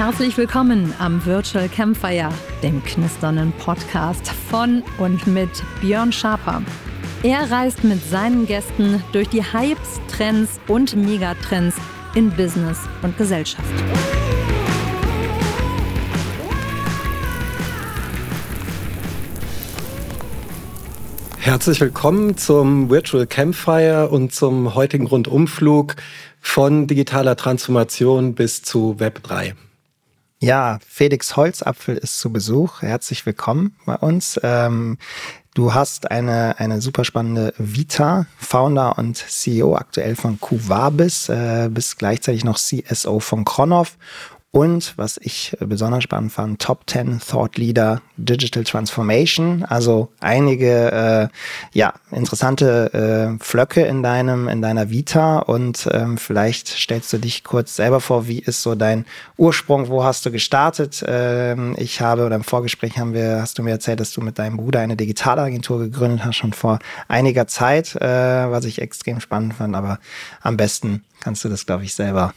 Herzlich willkommen am Virtual Campfire, dem knisternden Podcast von und mit Björn Schaper. Er reist mit seinen Gästen durch die Hypes, Trends und Megatrends in Business und Gesellschaft. Herzlich willkommen zum Virtual Campfire und zum heutigen Rundumflug von digitaler Transformation bis zu Web 3. Ja, Felix Holzapfel ist zu Besuch. Herzlich willkommen bei uns. Ähm, du hast eine, eine super spannende Vita, Founder und CEO aktuell von Cuvabis, äh, bist gleichzeitig noch CSO von Kronov und was ich besonders spannend fand, Top 10 Thought Leader Digital Transformation. Also einige äh, ja, interessante äh, Flöcke in deinem, in deiner Vita. Und ähm, vielleicht stellst du dich kurz selber vor, wie ist so dein Ursprung, wo hast du gestartet? Ähm, ich habe, oder im Vorgespräch haben wir, hast du mir erzählt, dass du mit deinem Bruder eine Digitalagentur gegründet hast, schon vor einiger Zeit, äh, was ich extrem spannend fand. Aber am besten kannst du das, glaube ich, selber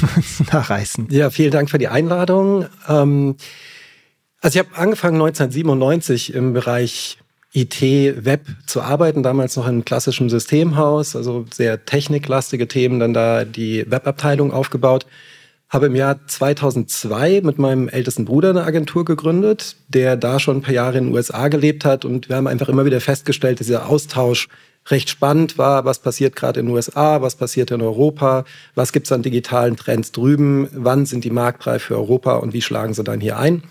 nachreißen. Ja, vielen Dank für die Einladung. Ähm, also ich habe angefangen 1997 im Bereich IT, Web zu arbeiten, damals noch in klassischem Systemhaus, also sehr techniklastige Themen, dann da die Webabteilung aufgebaut. Habe im Jahr 2002 mit meinem ältesten Bruder eine Agentur gegründet, der da schon ein paar Jahre in den USA gelebt hat und wir haben einfach immer wieder festgestellt, dieser Austausch recht spannend war, was passiert gerade in den USA, was passiert in Europa, was gibt es an digitalen Trends drüben, wann sind die Marktreife für Europa und wie schlagen sie dann hier ein.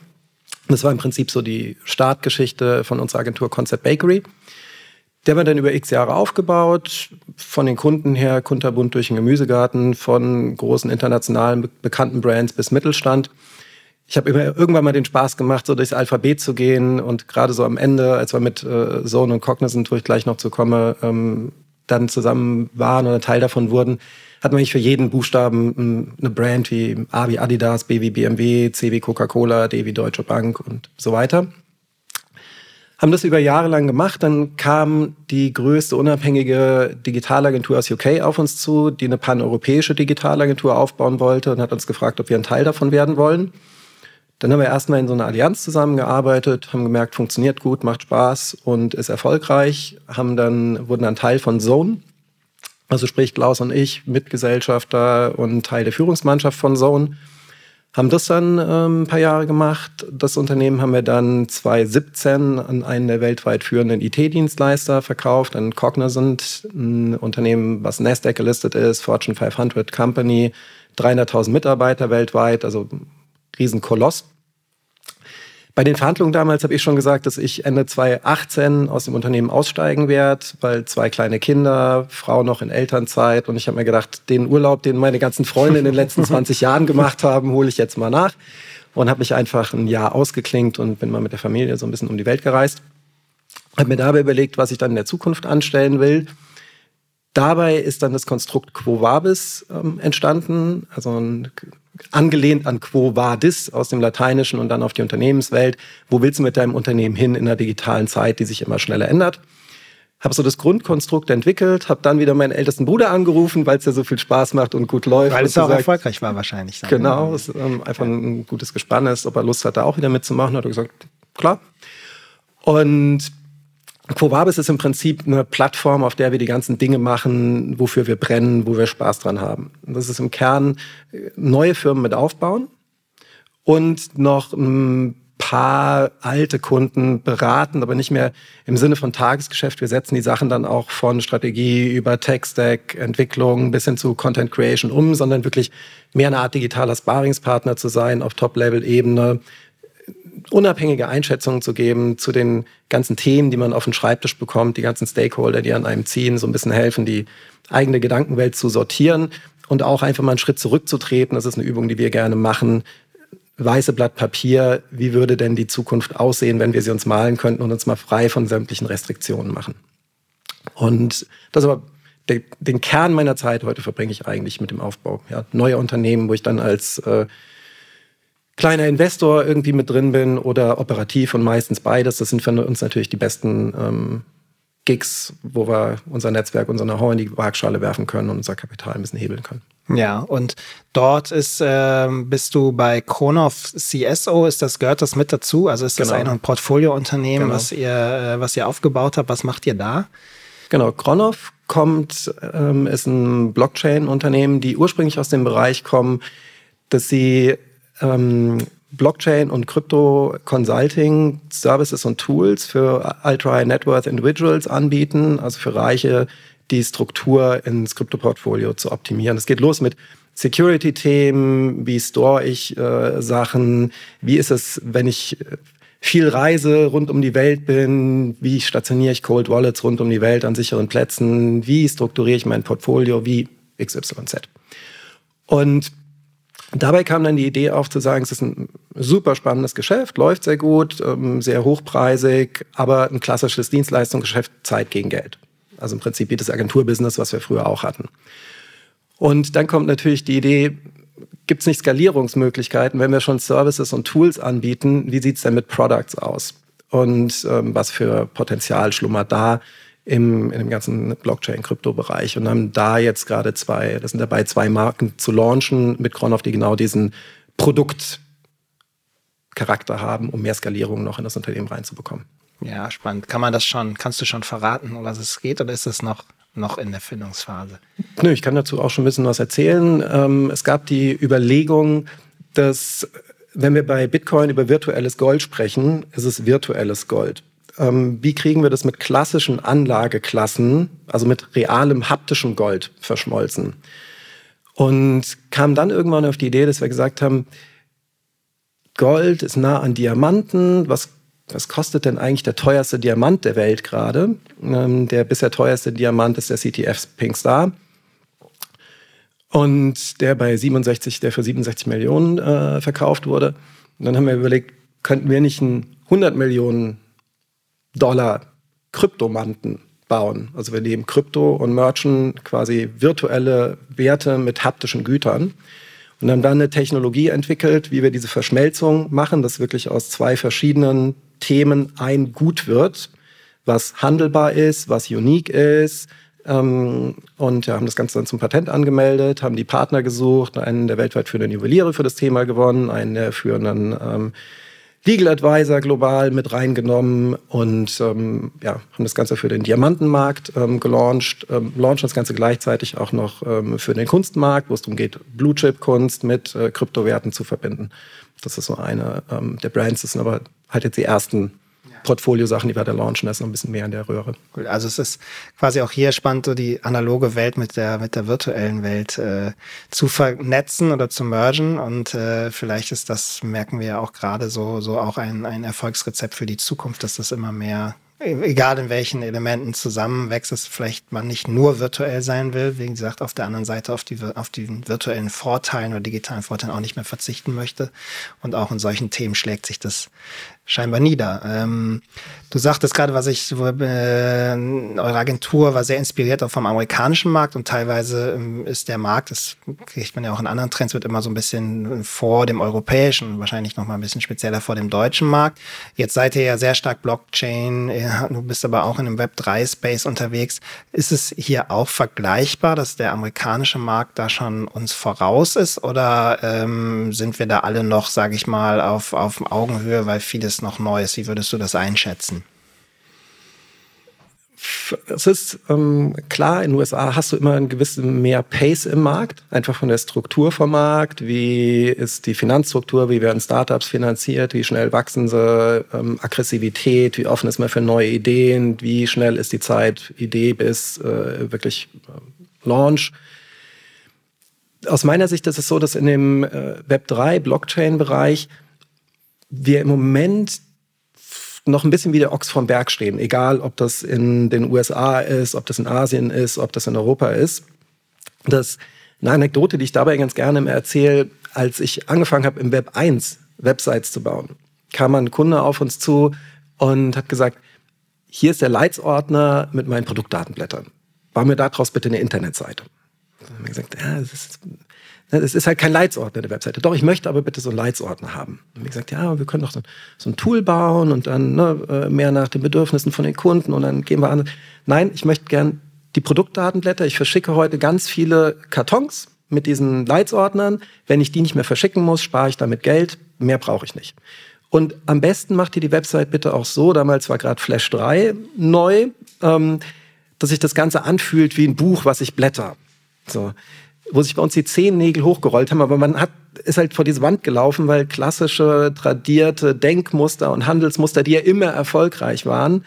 Das war im Prinzip so die Startgeschichte von unserer Agentur Concept Bakery. Der war dann über x Jahre aufgebaut, von den Kunden her kunterbunt durch den Gemüsegarten, von großen internationalen bekannten Brands bis Mittelstand ich habe immer irgendwann mal den Spaß gemacht, so durchs Alphabet zu gehen und gerade so am Ende, als wir mit äh, Zone und Cognizant, wo ich gleich noch zu komme, ähm, dann zusammen waren oder Teil davon wurden, hat man nicht für jeden Buchstaben eine Brand wie A wie Adidas, B wie BMW, C wie Coca-Cola, D wie Deutsche Bank und so weiter. Haben das über Jahre lang gemacht. Dann kam die größte unabhängige Digitalagentur aus UK auf uns zu, die eine paneuropäische Digitalagentur aufbauen wollte und hat uns gefragt, ob wir ein Teil davon werden wollen. Dann haben wir erstmal in so einer Allianz zusammengearbeitet, haben gemerkt, funktioniert gut, macht Spaß und ist erfolgreich, haben dann, wurden dann Teil von Zone. Also sprich Klaus und ich, Mitgesellschafter und Teil der Führungsmannschaft von Zone. Haben das dann ähm, ein paar Jahre gemacht. Das Unternehmen haben wir dann 2017 an einen der weltweit führenden IT-Dienstleister verkauft, an Cognizant, ein Unternehmen, was Nasdaq gelistet ist, Fortune 500 Company, 300.000 Mitarbeiter weltweit, also Riesenkoloss. Bei den Verhandlungen damals habe ich schon gesagt, dass ich Ende 2018 aus dem Unternehmen aussteigen werde, weil zwei kleine Kinder, Frau noch in Elternzeit und ich habe mir gedacht, den Urlaub, den meine ganzen Freunde in den letzten 20 Jahren gemacht haben, hole ich jetzt mal nach und habe mich einfach ein Jahr ausgeklinkt und bin mal mit der Familie so ein bisschen um die Welt gereist. Habe mir dabei überlegt, was ich dann in der Zukunft anstellen will. Dabei ist dann das Konstrukt Quo Vabis ähm, entstanden, also ein angelehnt an Quo Vadis aus dem Lateinischen und dann auf die Unternehmenswelt. Wo willst du mit deinem Unternehmen hin in der digitalen Zeit, die sich immer schneller ändert? Habe so das Grundkonstrukt entwickelt, habe dann wieder meinen ältesten Bruder angerufen, weil es ja so viel Spaß macht und gut läuft. Weil es auch gesagt, erfolgreich war wahrscheinlich. Dann. Genau, es ähm, einfach ein gutes Gespann ist, ob er Lust hat, da auch wieder mitzumachen. Hat er gesagt, klar. Und Quovabis ist im Prinzip eine Plattform, auf der wir die ganzen Dinge machen, wofür wir brennen, wo wir Spaß dran haben. Das ist im Kern äh, neue Firmen mit aufbauen und noch ein paar alte Kunden beraten, aber nicht mehr im Sinne von Tagesgeschäft. Wir setzen die Sachen dann auch von Strategie über Tech-Stack, Entwicklung bis hin zu Content Creation um, sondern wirklich mehr eine Art digitaler Sparingspartner zu sein auf Top-Level-Ebene, unabhängige Einschätzungen zu geben zu den ganzen Themen, die man auf den Schreibtisch bekommt, die ganzen Stakeholder, die an einem ziehen, so ein bisschen helfen, die eigene Gedankenwelt zu sortieren und auch einfach mal einen Schritt zurückzutreten. Das ist eine Übung, die wir gerne machen. Weiße Blatt Papier, wie würde denn die Zukunft aussehen, wenn wir sie uns malen könnten und uns mal frei von sämtlichen Restriktionen machen? Und das aber den Kern meiner Zeit heute verbringe ich eigentlich mit dem Aufbau. Ja, neuer Unternehmen, wo ich dann als äh, kleiner Investor irgendwie mit drin bin oder operativ und meistens beides. Das sind für uns natürlich die besten ähm, Gigs, wo wir unser Netzwerk, unser Know-how in die Waagschale werfen können und unser Kapital ein bisschen hebeln können. Ja, und dort ist, äh, bist du bei Kronov CSO, ist das, gehört das mit dazu? Also ist das genau. ein Portfoliounternehmen, genau. was ihr, äh, was ihr aufgebaut habt? Was macht ihr da? Genau, Kronov kommt, ähm, ist ein Blockchain-Unternehmen, die ursprünglich aus dem Bereich kommen, dass sie ähm, Blockchain und Crypto Consulting Services und Tools für Ultra Net Worth Individuals anbieten, also für Reiche, die Struktur ins Krypto-Portfolio zu optimieren. Es geht los mit Security-Themen, wie store ich äh, Sachen, wie ist es, wenn ich viel reise, rund um die Welt bin, wie stationiere ich Cold Wallets rund um die Welt an sicheren Plätzen, wie strukturiere ich mein Portfolio, wie XYZ. Und dabei kam dann die Idee auf zu sagen, es ist ein super spannendes Geschäft, läuft sehr gut, ähm, sehr hochpreisig, aber ein klassisches Dienstleistungsgeschäft, Zeit gegen Geld. Also im Prinzip wie das Agenturbusiness, was wir früher auch hatten. Und dann kommt natürlich die Idee, gibt es nicht Skalierungsmöglichkeiten, wenn wir schon Services und Tools anbieten, wie sieht es denn mit Products aus? Und ähm, was für Potenzial schlummert da im, in dem ganzen Blockchain-Krypto-Bereich? Und haben da jetzt gerade zwei, das sind dabei, zwei Marken zu launchen mit Kronhoff, die genau diesen Produktcharakter haben, um mehr Skalierung noch in das Unternehmen reinzubekommen. Ja, spannend. Kann man das schon, kannst du schon verraten, um was es geht, oder ist es noch, noch in der Findungsphase? Nö, ich kann dazu auch schon ein bisschen was erzählen. Ähm, es gab die Überlegung, dass wenn wir bei Bitcoin über virtuelles Gold sprechen, ist es virtuelles Gold. Ähm, wie kriegen wir das mit klassischen Anlageklassen, also mit realem haptischem Gold verschmolzen? Und kam dann irgendwann auf die Idee, dass wir gesagt haben, Gold ist nah an Diamanten, was was kostet denn eigentlich der teuerste Diamant der Welt gerade? Ähm, der bisher teuerste Diamant ist der CTF Pink Star. Und der bei 67, der für 67 Millionen äh, verkauft wurde. Und dann haben wir überlegt, könnten wir nicht einen 100 Millionen Dollar Kryptomanten bauen? Also wir nehmen Krypto und Merchant quasi virtuelle Werte mit haptischen Gütern. Und haben dann eine Technologie entwickelt, wie wir diese Verschmelzung machen, dass wirklich aus zwei verschiedenen Themen ein Gut wird, was handelbar ist, was unique ist. Ähm, und ja, haben das Ganze dann zum Patent angemeldet, haben die Partner gesucht, einen der weltweit führenden Juweliere für das Thema gewonnen, einen der führenden ähm, Legal Advisor global mit reingenommen und ähm, ja, haben das Ganze für den Diamantenmarkt ähm, gelauncht, ähm, launchen das Ganze gleichzeitig auch noch ähm, für den Kunstmarkt, wo es darum geht, Blue Chip Kunst mit äh, Kryptowerten zu verbinden. Das ist so eine ähm, der Brands, das sind aber halt jetzt die ersten Portfolio-Sachen, die wir da launchen, das ist noch ein bisschen mehr in der Röhre. Cool. Also es ist quasi auch hier spannend, so die analoge Welt mit der, mit der virtuellen Welt äh, zu vernetzen oder zu mergen. Und äh, vielleicht ist das, merken wir ja auch gerade so, so auch ein, ein Erfolgsrezept für die Zukunft, dass das immer mehr egal in welchen Elementen zusammenwächst, dass vielleicht man nicht nur virtuell sein will, wie gesagt, auf der anderen Seite auf die, auf die virtuellen Vorteilen oder digitalen Vorteilen auch nicht mehr verzichten möchte. Und auch in solchen Themen schlägt sich das scheinbar nieder. Ähm, du sagtest gerade, was ich, äh, eure Agentur war sehr inspiriert auch vom amerikanischen Markt und teilweise ähm, ist der Markt, das kriegt man ja auch in anderen Trends, wird immer so ein bisschen vor dem europäischen, wahrscheinlich noch mal ein bisschen spezieller vor dem deutschen Markt. Jetzt seid ihr ja sehr stark Blockchain, du bist aber auch in dem Web3-Space unterwegs. Ist es hier auch vergleichbar, dass der amerikanische Markt da schon uns voraus ist oder ähm, sind wir da alle noch, sage ich mal, auf, auf Augenhöhe, weil vieles ist noch Neues? Wie würdest du das einschätzen? Es ist ähm, klar, in den USA hast du immer ein gewisses mehr Pace im Markt, einfach von der Struktur vom Markt. Wie ist die Finanzstruktur? Wie werden Startups finanziert? Wie schnell wachsen sie? Ähm, Aggressivität? Wie offen ist man für neue Ideen? Wie schnell ist die Zeit, Idee bis äh, wirklich äh, Launch? Aus meiner Sicht ist es so, dass in dem äh, Web3 Blockchain-Bereich wir im Moment noch ein bisschen wie der Ochs vom Berg stehen, egal ob das in den USA ist, ob das in Asien ist, ob das in Europa ist. Das eine Anekdote, die ich dabei ganz gerne erzähle, als ich angefangen habe im Web 1 Websites zu bauen, kam ein Kunde auf uns zu und hat gesagt, hier ist der Leitsordner mit meinen Produktdatenblättern. Bau mir daraus bitte eine Internetseite. Dann haben wir gesagt, ja, das ist es ist halt kein Leitsordner der Webseite. Doch, ich möchte aber bitte so einen Leitsordner haben. Und wie gesagt, ja, wir können doch so, so ein Tool bauen und dann ne, äh, mehr nach den Bedürfnissen von den Kunden und dann gehen wir an. Nein, ich möchte gern die Produktdatenblätter. Ich verschicke heute ganz viele Kartons mit diesen Leitsordnern. Wenn ich die nicht mehr verschicken muss, spare ich damit Geld. Mehr brauche ich nicht. Und am besten macht ihr die Website bitte auch so, damals war gerade Flash 3 neu, ähm, dass sich das Ganze anfühlt wie ein Buch, was ich blätter. So. Wo sich bei uns die Zehennägel hochgerollt haben, aber man hat, ist halt vor diese Wand gelaufen, weil klassische, tradierte Denkmuster und Handelsmuster, die ja immer erfolgreich waren,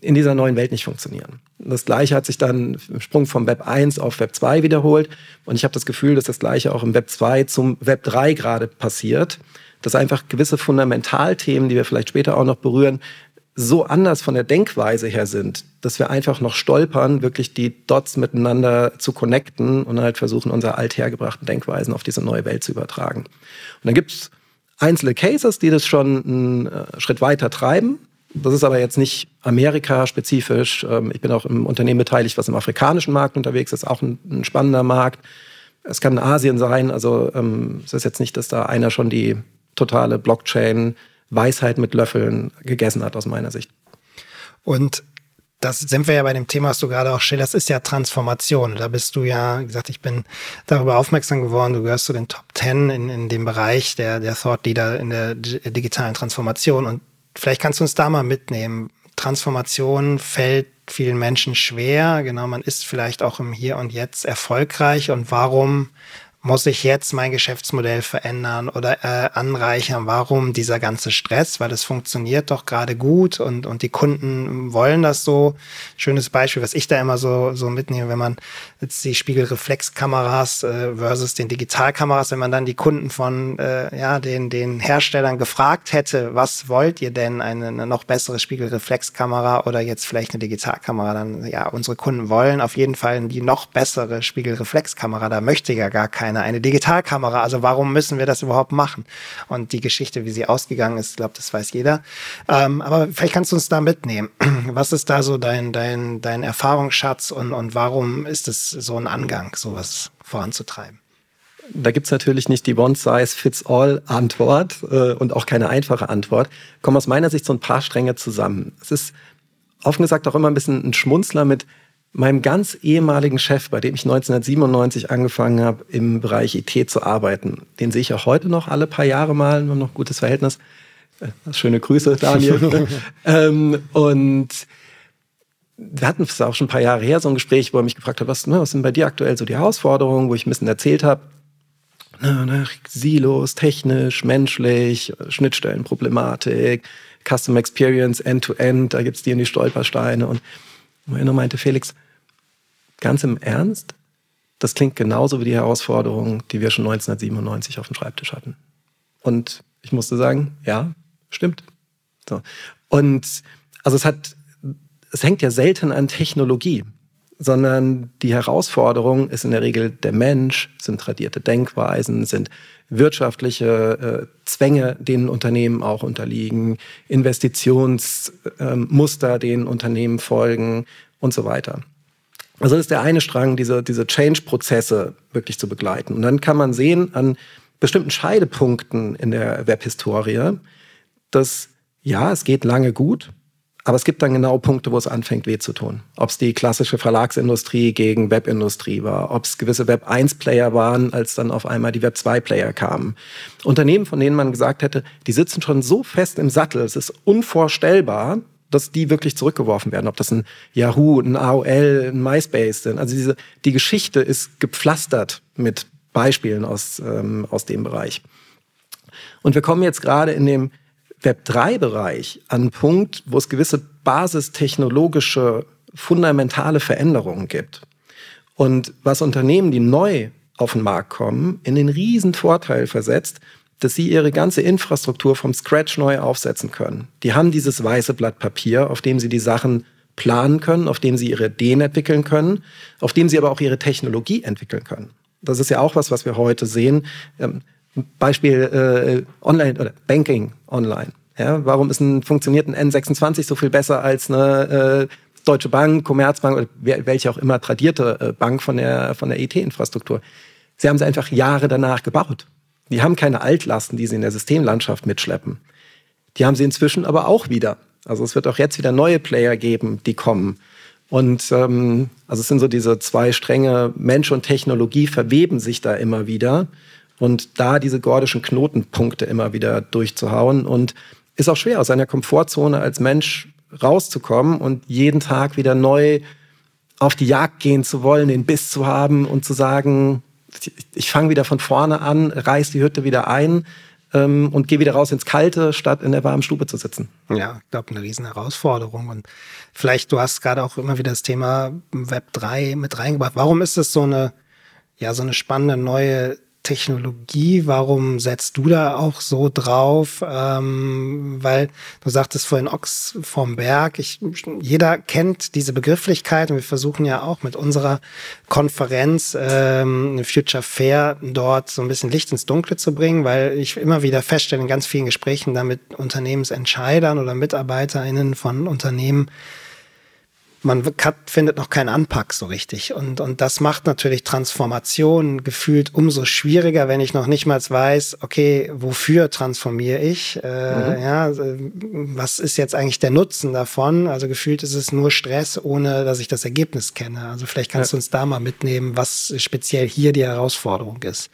in dieser neuen Welt nicht funktionieren. Das Gleiche hat sich dann im Sprung vom Web 1 auf Web 2 wiederholt. Und ich habe das Gefühl, dass das Gleiche auch im Web 2 zum Web 3 gerade passiert. Dass einfach gewisse Fundamentalthemen, die wir vielleicht später auch noch berühren, so anders von der Denkweise her sind, dass wir einfach noch stolpern, wirklich die Dots miteinander zu connecten und halt versuchen, unsere althergebrachten Denkweisen auf diese neue Welt zu übertragen. Und dann gibt es einzelne Cases, die das schon einen äh, Schritt weiter treiben. Das ist aber jetzt nicht Amerika-spezifisch. Ähm, ich bin auch im Unternehmen beteiligt, was im afrikanischen Markt unterwegs ist, auch ein, spannender Markt. Es kann Asien sein. Also ähm, es ist jetzt nicht, dass da einer schon die totale Blockchain Weisheit mit Löffeln gegessen hat, aus meiner Sicht. Und das sind wir ja bei dem Thema, was du gerade auch schilderst, ist ja Transformation. Da bist du ja, wie gesagt, ich bin darüber aufmerksam geworden, du gehörst zu den Top Ten in, in dem Bereich der, der Thought Leader in der digitalen Transformation. Und vielleicht kannst du uns da mal mitnehmen. Transformation fällt vielen Menschen schwer. Genau, man ist vielleicht auch im Hier und Jetzt erfolgreich. Und warum muss ich jetzt mein Geschäftsmodell verändern oder äh, anreichern? Warum dieser ganze Stress? Weil es funktioniert doch gerade gut und, und die Kunden wollen das so. Schönes Beispiel, was ich da immer so, so mitnehme, wenn man jetzt die Spiegelreflexkameras äh, versus den Digitalkameras, wenn man dann die Kunden von äh, ja, den, den Herstellern gefragt hätte, was wollt ihr denn? Eine, eine noch bessere Spiegelreflexkamera oder jetzt vielleicht eine Digitalkamera? Dann, ja, unsere Kunden wollen auf jeden Fall die noch bessere Spiegelreflexkamera. Da möchte ja gar keiner eine, eine Digitalkamera. Also warum müssen wir das überhaupt machen? Und die Geschichte, wie sie ausgegangen ist, glaube, das weiß jeder. Ähm, aber vielleicht kannst du uns da mitnehmen. Was ist da so dein, dein, dein Erfahrungsschatz und, und warum ist es so ein Angang, sowas voranzutreiben? Da gibt es natürlich nicht die One-Size-Fits-All-Antwort äh, und auch keine einfache Antwort. Kommen aus meiner Sicht so ein paar Stränge zusammen. Es ist offen gesagt auch immer ein bisschen ein Schmunzler mit, meinem ganz ehemaligen Chef, bei dem ich 1997 angefangen habe, im Bereich IT zu arbeiten. Den sehe ich auch heute noch alle paar Jahre mal, wir haben noch ein gutes Verhältnis. Äh, schöne Grüße, Daniel. ähm, und wir hatten es auch schon ein paar Jahre her, so ein Gespräch, wo er mich gefragt hat, was, ne, was sind bei dir aktuell so die Herausforderungen, wo ich ein bisschen erzählt habe. Na, na, Silos, technisch, menschlich, Schnittstellenproblematik, Custom Experience, End-to-End, -End, da gibt's die und die Stolpersteine. Und er nur meinte, Felix, ganz im Ernst, das klingt genauso wie die Herausforderungen, die wir schon 1997 auf dem Schreibtisch hatten. Und ich musste sagen, ja, stimmt. So. Und also es hat, es hängt ja selten an Technologie, sondern die Herausforderung ist in der Regel der Mensch, sind tradierte Denkweisen, sind wirtschaftliche äh, Zwänge, denen Unternehmen auch unterliegen, Investitionsmuster, äh, denen Unternehmen folgen und so weiter. Also das ist der eine Strang, diese, diese Change-Prozesse wirklich zu begleiten. Und dann kann man sehen an bestimmten Scheidepunkten in der Webhistorie, dass ja, es geht lange gut, aber es gibt dann genau Punkte, wo es anfängt weh zu tun. Ob es die klassische Verlagsindustrie gegen Webindustrie war, ob es gewisse Web-1-Player waren, als dann auf einmal die Web-2-Player kamen. Unternehmen, von denen man gesagt hätte, die sitzen schon so fest im Sattel, es ist unvorstellbar, dass die wirklich zurückgeworfen werden. Ob das ein Yahoo, ein AOL, ein MySpace sind. Also diese, die Geschichte ist gepflastert mit Beispielen aus, ähm, aus dem Bereich. Und wir kommen jetzt gerade in dem Web3-Bereich an einen Punkt, wo es gewisse basistechnologische, fundamentale Veränderungen gibt. Und was Unternehmen, die neu auf den Markt kommen, in den riesen Vorteil versetzt, dass sie ihre ganze Infrastruktur vom Scratch neu aufsetzen können. Die haben dieses weiße Blatt Papier, auf dem sie die Sachen planen können, auf dem sie ihre Ideen entwickeln können, auf dem sie aber auch ihre Technologie entwickeln können. Das ist ja auch was, was wir heute sehen. Ähm, Beispiel äh, Online oder Banking online. Ja, warum ist ein, funktioniert ein N26 so viel besser als eine äh, Deutsche Bank, Commerzbank oder welche auch immer tradierte äh, Bank von der, von der IT-Infrastruktur? Sie haben sie einfach Jahre danach gebaut. Die haben keine Altlasten, die sie in der Systemlandschaft mitschleppen. Die haben sie inzwischen aber auch wieder. Also es wird auch jetzt wieder neue Player geben, die kommen. Und ähm, also es sind so diese zwei Stränge, Mensch und Technologie verweben sich da immer wieder. Und da diese gordischen Knotenpunkte immer wieder durchzuhauen. Und ist auch schwer, aus seiner Komfortzone als Mensch rauszukommen und jeden Tag wieder neu auf die Jagd gehen zu wollen, den Biss zu haben und zu sagen, ich fange wieder von vorne an, reiß die Hütte wieder ein ähm, und gehe wieder raus ins Kalte, statt in der warmen Stube zu sitzen. Ja, ich glaube, eine riesen Herausforderung. Und vielleicht, du hast gerade auch immer wieder das Thema Web 3 mit reingebracht. Warum ist es so eine, ja, so eine spannende neue Technologie? Warum setzt du da auch so drauf? Ähm, weil du sagtest vorhin Ochs vom Berg. Ich, jeder kennt diese Begrifflichkeit und wir versuchen ja auch mit unserer Konferenz ähm, Future Fair dort so ein bisschen Licht ins Dunkle zu bringen, weil ich immer wieder feststelle in ganz vielen Gesprächen da mit Unternehmensentscheidern oder MitarbeiterInnen von Unternehmen, man hat, findet noch keinen Anpack so richtig. Und, und das macht natürlich Transformation gefühlt umso schwieriger, wenn ich noch nicht mal weiß, okay, wofür transformiere ich? Äh, mhm. Ja, was ist jetzt eigentlich der Nutzen davon? Also gefühlt ist es nur Stress, ohne dass ich das Ergebnis kenne. Also vielleicht kannst ja. du uns da mal mitnehmen, was speziell hier die Herausforderung ist.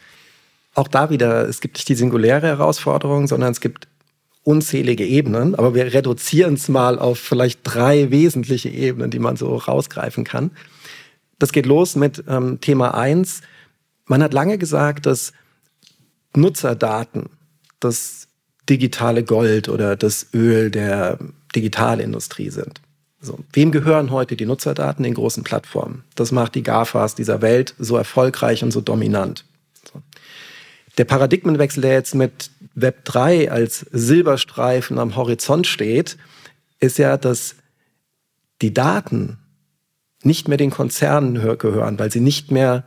Auch da wieder, es gibt nicht die singuläre Herausforderung, sondern es gibt unzählige Ebenen, aber wir reduzieren es mal auf vielleicht drei wesentliche Ebenen, die man so rausgreifen kann. Das geht los mit ähm, Thema eins. Man hat lange gesagt, dass Nutzerdaten das digitale Gold oder das Öl der Digitalindustrie sind. So, wem gehören heute die Nutzerdaten? Den großen Plattformen. Das macht die GAFAs dieser Welt so erfolgreich und so dominant. Der Paradigmenwechsel, der jetzt mit Web 3 als Silberstreifen am Horizont steht, ist ja, dass die Daten nicht mehr den Konzernen gehören, weil sie nicht mehr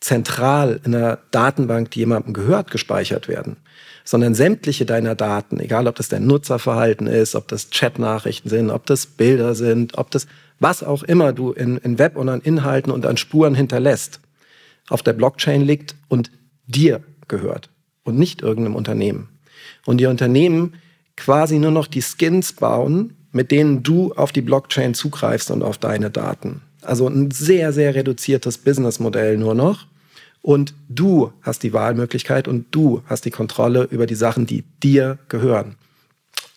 zentral in einer Datenbank, die jemandem gehört, gespeichert werden, sondern sämtliche deiner Daten, egal ob das dein Nutzerverhalten ist, ob das Chatnachrichten sind, ob das Bilder sind, ob das was auch immer du in, in Web und an Inhalten und an Spuren hinterlässt, auf der Blockchain liegt und dir gehört und nicht irgendeinem Unternehmen. Und die Unternehmen quasi nur noch die Skins bauen, mit denen du auf die Blockchain zugreifst und auf deine Daten. Also ein sehr, sehr reduziertes Businessmodell nur noch. Und du hast die Wahlmöglichkeit und du hast die Kontrolle über die Sachen, die dir gehören.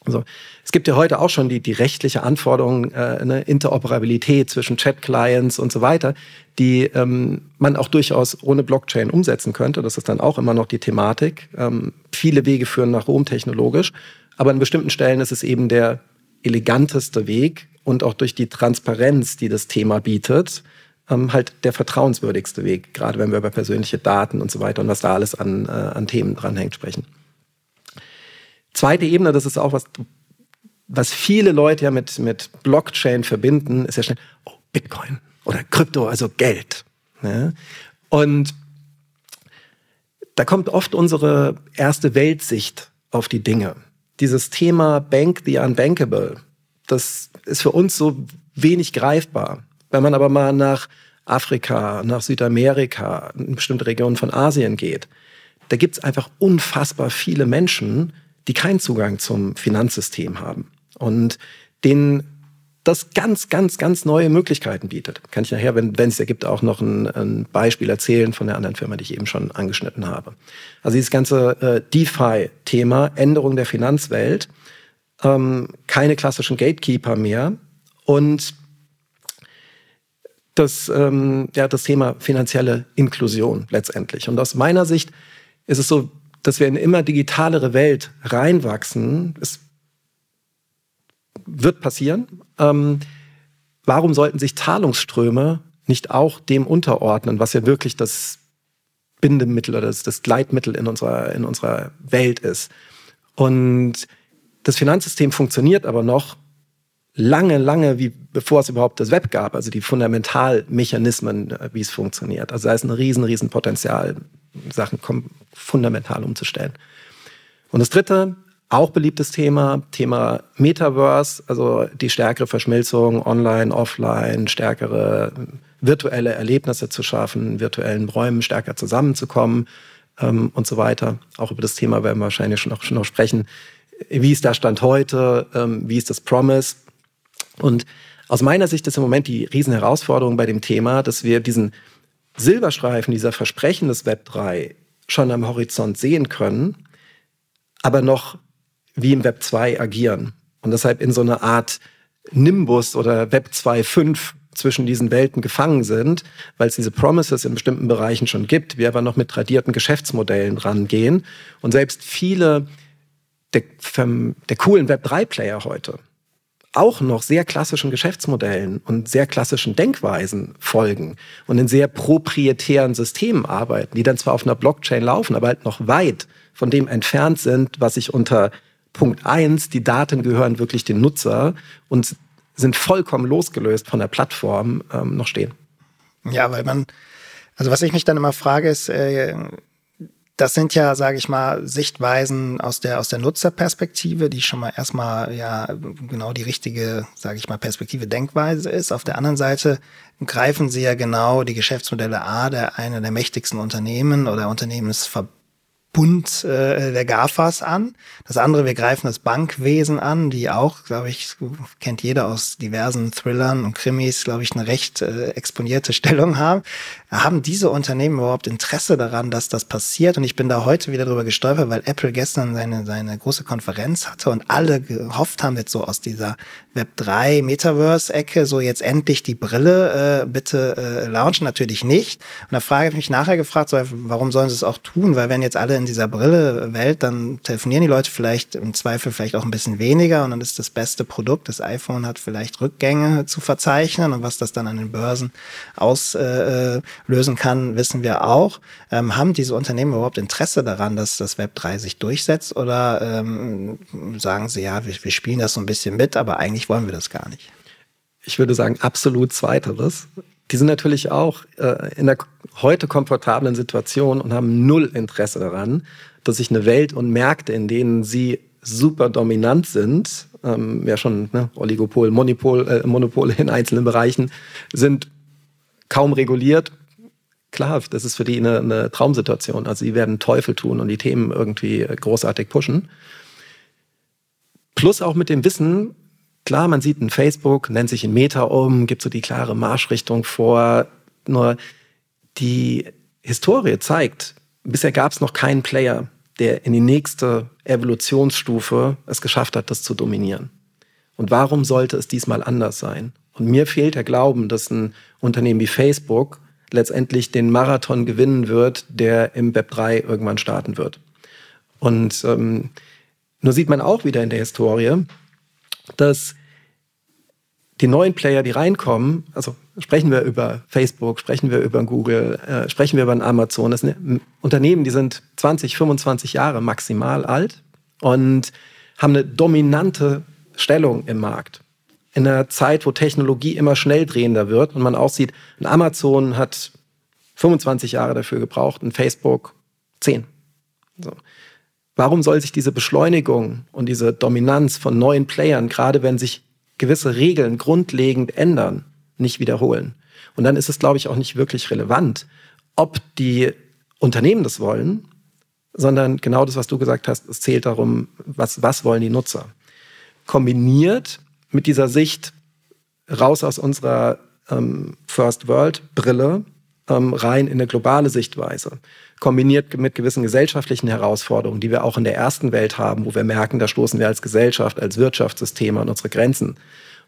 Also, es gibt ja heute auch schon die, die rechtliche Anforderung, äh, eine Interoperabilität zwischen Chat-Clients und so weiter, die ähm, man auch durchaus ohne Blockchain umsetzen könnte. Das ist dann auch immer noch die Thematik. Ähm, viele Wege führen nach Rom technologisch, aber an bestimmten Stellen ist es eben der eleganteste Weg und auch durch die Transparenz, die das Thema bietet, ähm, halt der vertrauenswürdigste Weg, gerade wenn wir über persönliche Daten und so weiter und was da alles an, äh, an Themen dranhängt sprechen. Zweite Ebene, das ist auch was, was viele Leute ja mit, mit Blockchain verbinden, ist ja schnell, oh, Bitcoin oder Krypto, also Geld. Ja? Und da kommt oft unsere erste Weltsicht auf die Dinge. Dieses Thema Bank the Unbankable, das ist für uns so wenig greifbar. Wenn man aber mal nach Afrika, nach Südamerika, in bestimmte Regionen von Asien geht, da gibt es einfach unfassbar viele Menschen, die keinen Zugang zum Finanzsystem haben und denen das ganz, ganz, ganz neue Möglichkeiten bietet. Kann ich nachher, wenn es ergibt, auch noch ein, ein, Beispiel erzählen von der anderen Firma, die ich eben schon angeschnitten habe. Also dieses ganze äh, DeFi-Thema, Änderung der Finanzwelt, ähm, keine klassischen Gatekeeper mehr und das, ähm, ja, das Thema finanzielle Inklusion letztendlich. Und aus meiner Sicht ist es so, dass wir in immer digitalere Welt reinwachsen. Es wird passieren. Ähm, warum sollten sich Zahlungsströme nicht auch dem unterordnen, was ja wirklich das Bindemittel oder das, das Gleitmittel in unserer, in unserer Welt ist? Und das Finanzsystem funktioniert aber noch lange, lange, wie bevor es überhaupt das Web gab, also die Fundamentalmechanismen, äh, wie es funktioniert. Also da ist ein riesen, riesen Potenzial, Sachen fundamental umzustellen. Und das dritte, auch beliebtes Thema, Thema Metaverse, also die stärkere Verschmilzung online, offline, stärkere virtuelle Erlebnisse zu schaffen, virtuellen Räumen stärker zusammenzukommen ähm, und so weiter. Auch über das Thema werden wir wahrscheinlich schon noch, schon noch sprechen. Wie ist der Stand heute? Ähm, wie ist das Promise? Und aus meiner Sicht ist im Moment die Riesenherausforderung bei dem Thema, dass wir diesen Silberstreifen, dieser Versprechen des Web 3 schon am Horizont sehen können, aber noch wie im Web 2 agieren. Und deshalb in so einer Art Nimbus oder Web 2.5 zwischen diesen Welten gefangen sind, weil es diese Promises in bestimmten Bereichen schon gibt, wir aber noch mit tradierten Geschäftsmodellen rangehen. Und selbst viele der, der coolen Web3-Player heute auch noch sehr klassischen Geschäftsmodellen und sehr klassischen Denkweisen folgen und in sehr proprietären Systemen arbeiten, die dann zwar auf einer Blockchain laufen, aber halt noch weit von dem entfernt sind, was ich unter Punkt eins, die Daten gehören wirklich dem Nutzer und sind vollkommen losgelöst von der Plattform ähm, noch stehen. Ja, weil man, also was ich mich dann immer frage, ist, äh, das sind ja, sage ich mal, Sichtweisen aus der aus der Nutzerperspektive, die schon mal erstmal ja genau die richtige, sage ich mal, Perspektive Denkweise ist. Auf der anderen Seite greifen sie ja genau die Geschäftsmodelle A, der einer der mächtigsten Unternehmen oder Unternehmensverbände Bund äh, der GAFAs an. Das andere, wir greifen das Bankwesen an, die auch, glaube ich, kennt jeder aus diversen Thrillern und Krimis, glaube ich, eine recht äh, exponierte Stellung haben. Haben diese Unternehmen überhaupt Interesse daran, dass das passiert? Und ich bin da heute wieder drüber gestolpert, weil Apple gestern seine, seine große Konferenz hatte und alle gehofft haben, jetzt so aus dieser Web3 Metaverse-Ecke, so jetzt endlich die Brille äh, bitte äh, launchen. Natürlich nicht. Und da frage ich mich nachher gefragt, so, warum sollen sie es auch tun? Weil wenn jetzt alle in dieser Brille-Welt, dann telefonieren die Leute vielleicht im Zweifel vielleicht auch ein bisschen weniger und dann ist das beste Produkt. Das iPhone hat vielleicht Rückgänge zu verzeichnen und was das dann an den Börsen auslösen äh, kann, wissen wir auch. Ähm, haben diese Unternehmen überhaupt Interesse daran, dass das Web 3 sich durchsetzt oder ähm, sagen sie, ja, wir, wir spielen das so ein bisschen mit, aber eigentlich wollen wir das gar nicht? Ich würde sagen, absolut zweiteres die sind natürlich auch äh, in der heute komfortablen Situation und haben null Interesse daran, dass sich eine Welt und Märkte, in denen sie super dominant sind, ähm, ja schon ne, Oligopol, Monopol, äh, Monopole in einzelnen Bereichen, sind kaum reguliert. Klar, das ist für die eine, eine Traumsituation. Also sie werden Teufel tun und die Themen irgendwie großartig pushen. Plus auch mit dem Wissen, Klar, man sieht ein Facebook, nennt sich ein Meta um, gibt so die klare Marschrichtung vor. Nur die Historie zeigt, bisher gab es noch keinen Player, der in die nächste Evolutionsstufe es geschafft hat, das zu dominieren. Und warum sollte es diesmal anders sein? Und mir fehlt der Glauben, dass ein Unternehmen wie Facebook letztendlich den Marathon gewinnen wird, der im Web 3 irgendwann starten wird. Und ähm, nur sieht man auch wieder in der Historie, dass die neuen Player, die reinkommen, also sprechen wir über Facebook, sprechen wir über Google, äh, sprechen wir über Amazon, das sind Unternehmen, die sind 20, 25 Jahre maximal alt und haben eine dominante Stellung im Markt. In einer Zeit, wo Technologie immer schnell drehender wird und man auch sieht, Amazon hat 25 Jahre dafür gebraucht, ein Facebook 10. So. Warum soll sich diese Beschleunigung und diese Dominanz von neuen Playern, gerade wenn sich gewisse Regeln grundlegend ändern, nicht wiederholen? Und dann ist es, glaube ich, auch nicht wirklich relevant, ob die Unternehmen das wollen, sondern genau das, was du gesagt hast, es zählt darum, was, was wollen die Nutzer. Kombiniert mit dieser Sicht raus aus unserer ähm, First World Brille rein in eine globale Sichtweise kombiniert mit gewissen gesellschaftlichen Herausforderungen, die wir auch in der ersten Welt haben, wo wir merken, da stoßen wir als Gesellschaft, als Wirtschaftssystem an unsere Grenzen.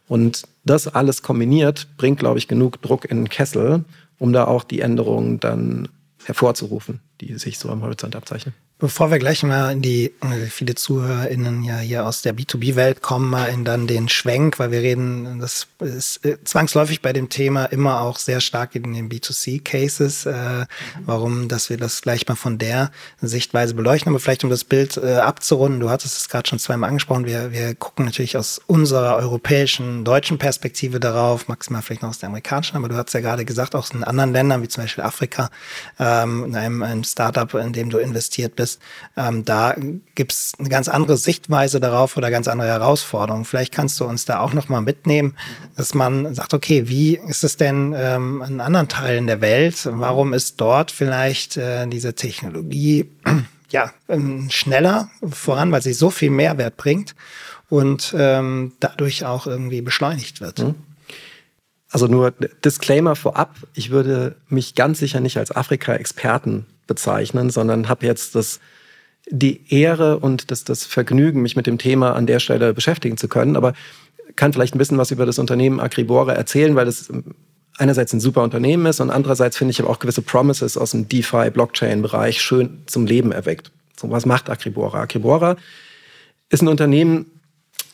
Und das alles kombiniert bringt, glaube ich, genug Druck in den Kessel, um da auch die Änderungen dann hervorzurufen, die sich so am Horizont abzeichnen. Bevor wir gleich mal in die, äh, viele ZuhörerInnen ja hier aus der B2B-Welt kommen, mal in dann den Schwenk, weil wir reden, das ist äh, zwangsläufig bei dem Thema immer auch sehr stark in den B2C-Cases. Äh, warum, dass wir das gleich mal von der Sichtweise beleuchten. Aber vielleicht um das Bild äh, abzurunden, du hattest es gerade schon zweimal angesprochen, wir, wir gucken natürlich aus unserer europäischen, deutschen Perspektive darauf, maximal vielleicht noch aus der amerikanischen, aber du hast ja gerade gesagt, auch in anderen Ländern, wie zum Beispiel Afrika, ähm, in einem, einem Startup, in dem du investiert bist, ist, ähm, da gibt's eine ganz andere Sichtweise darauf oder ganz andere Herausforderungen. Vielleicht kannst du uns da auch noch mal mitnehmen, dass man sagt, okay, wie ist es denn ähm, in anderen Teilen der Welt? Warum ist dort vielleicht äh, diese Technologie ja ähm, schneller voran, weil sie so viel Mehrwert bringt und ähm, dadurch auch irgendwie beschleunigt wird? Mhm. Also nur Disclaimer vorab, ich würde mich ganz sicher nicht als Afrika-Experten bezeichnen, sondern habe jetzt das, die Ehre und das, das Vergnügen, mich mit dem Thema an der Stelle beschäftigen zu können. Aber kann vielleicht ein bisschen was über das Unternehmen Agribora erzählen, weil es einerseits ein super Unternehmen ist und andererseits finde ich aber auch gewisse Promises aus dem DeFi-Blockchain-Bereich schön zum Leben erweckt. So, was macht Agribora? Agribora ist ein Unternehmen,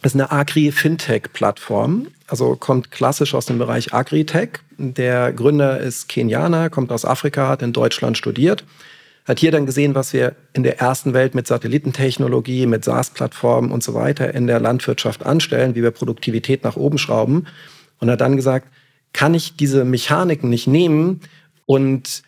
ist eine Agri-Fintech-Plattform, also kommt klassisch aus dem Bereich Agritech. Der Gründer ist Kenianer, kommt aus Afrika, hat in Deutschland studiert, hat hier dann gesehen, was wir in der ersten Welt mit Satellitentechnologie, mit SaaS-Plattformen und so weiter in der Landwirtschaft anstellen, wie wir Produktivität nach oben schrauben und hat dann gesagt, kann ich diese Mechaniken nicht nehmen und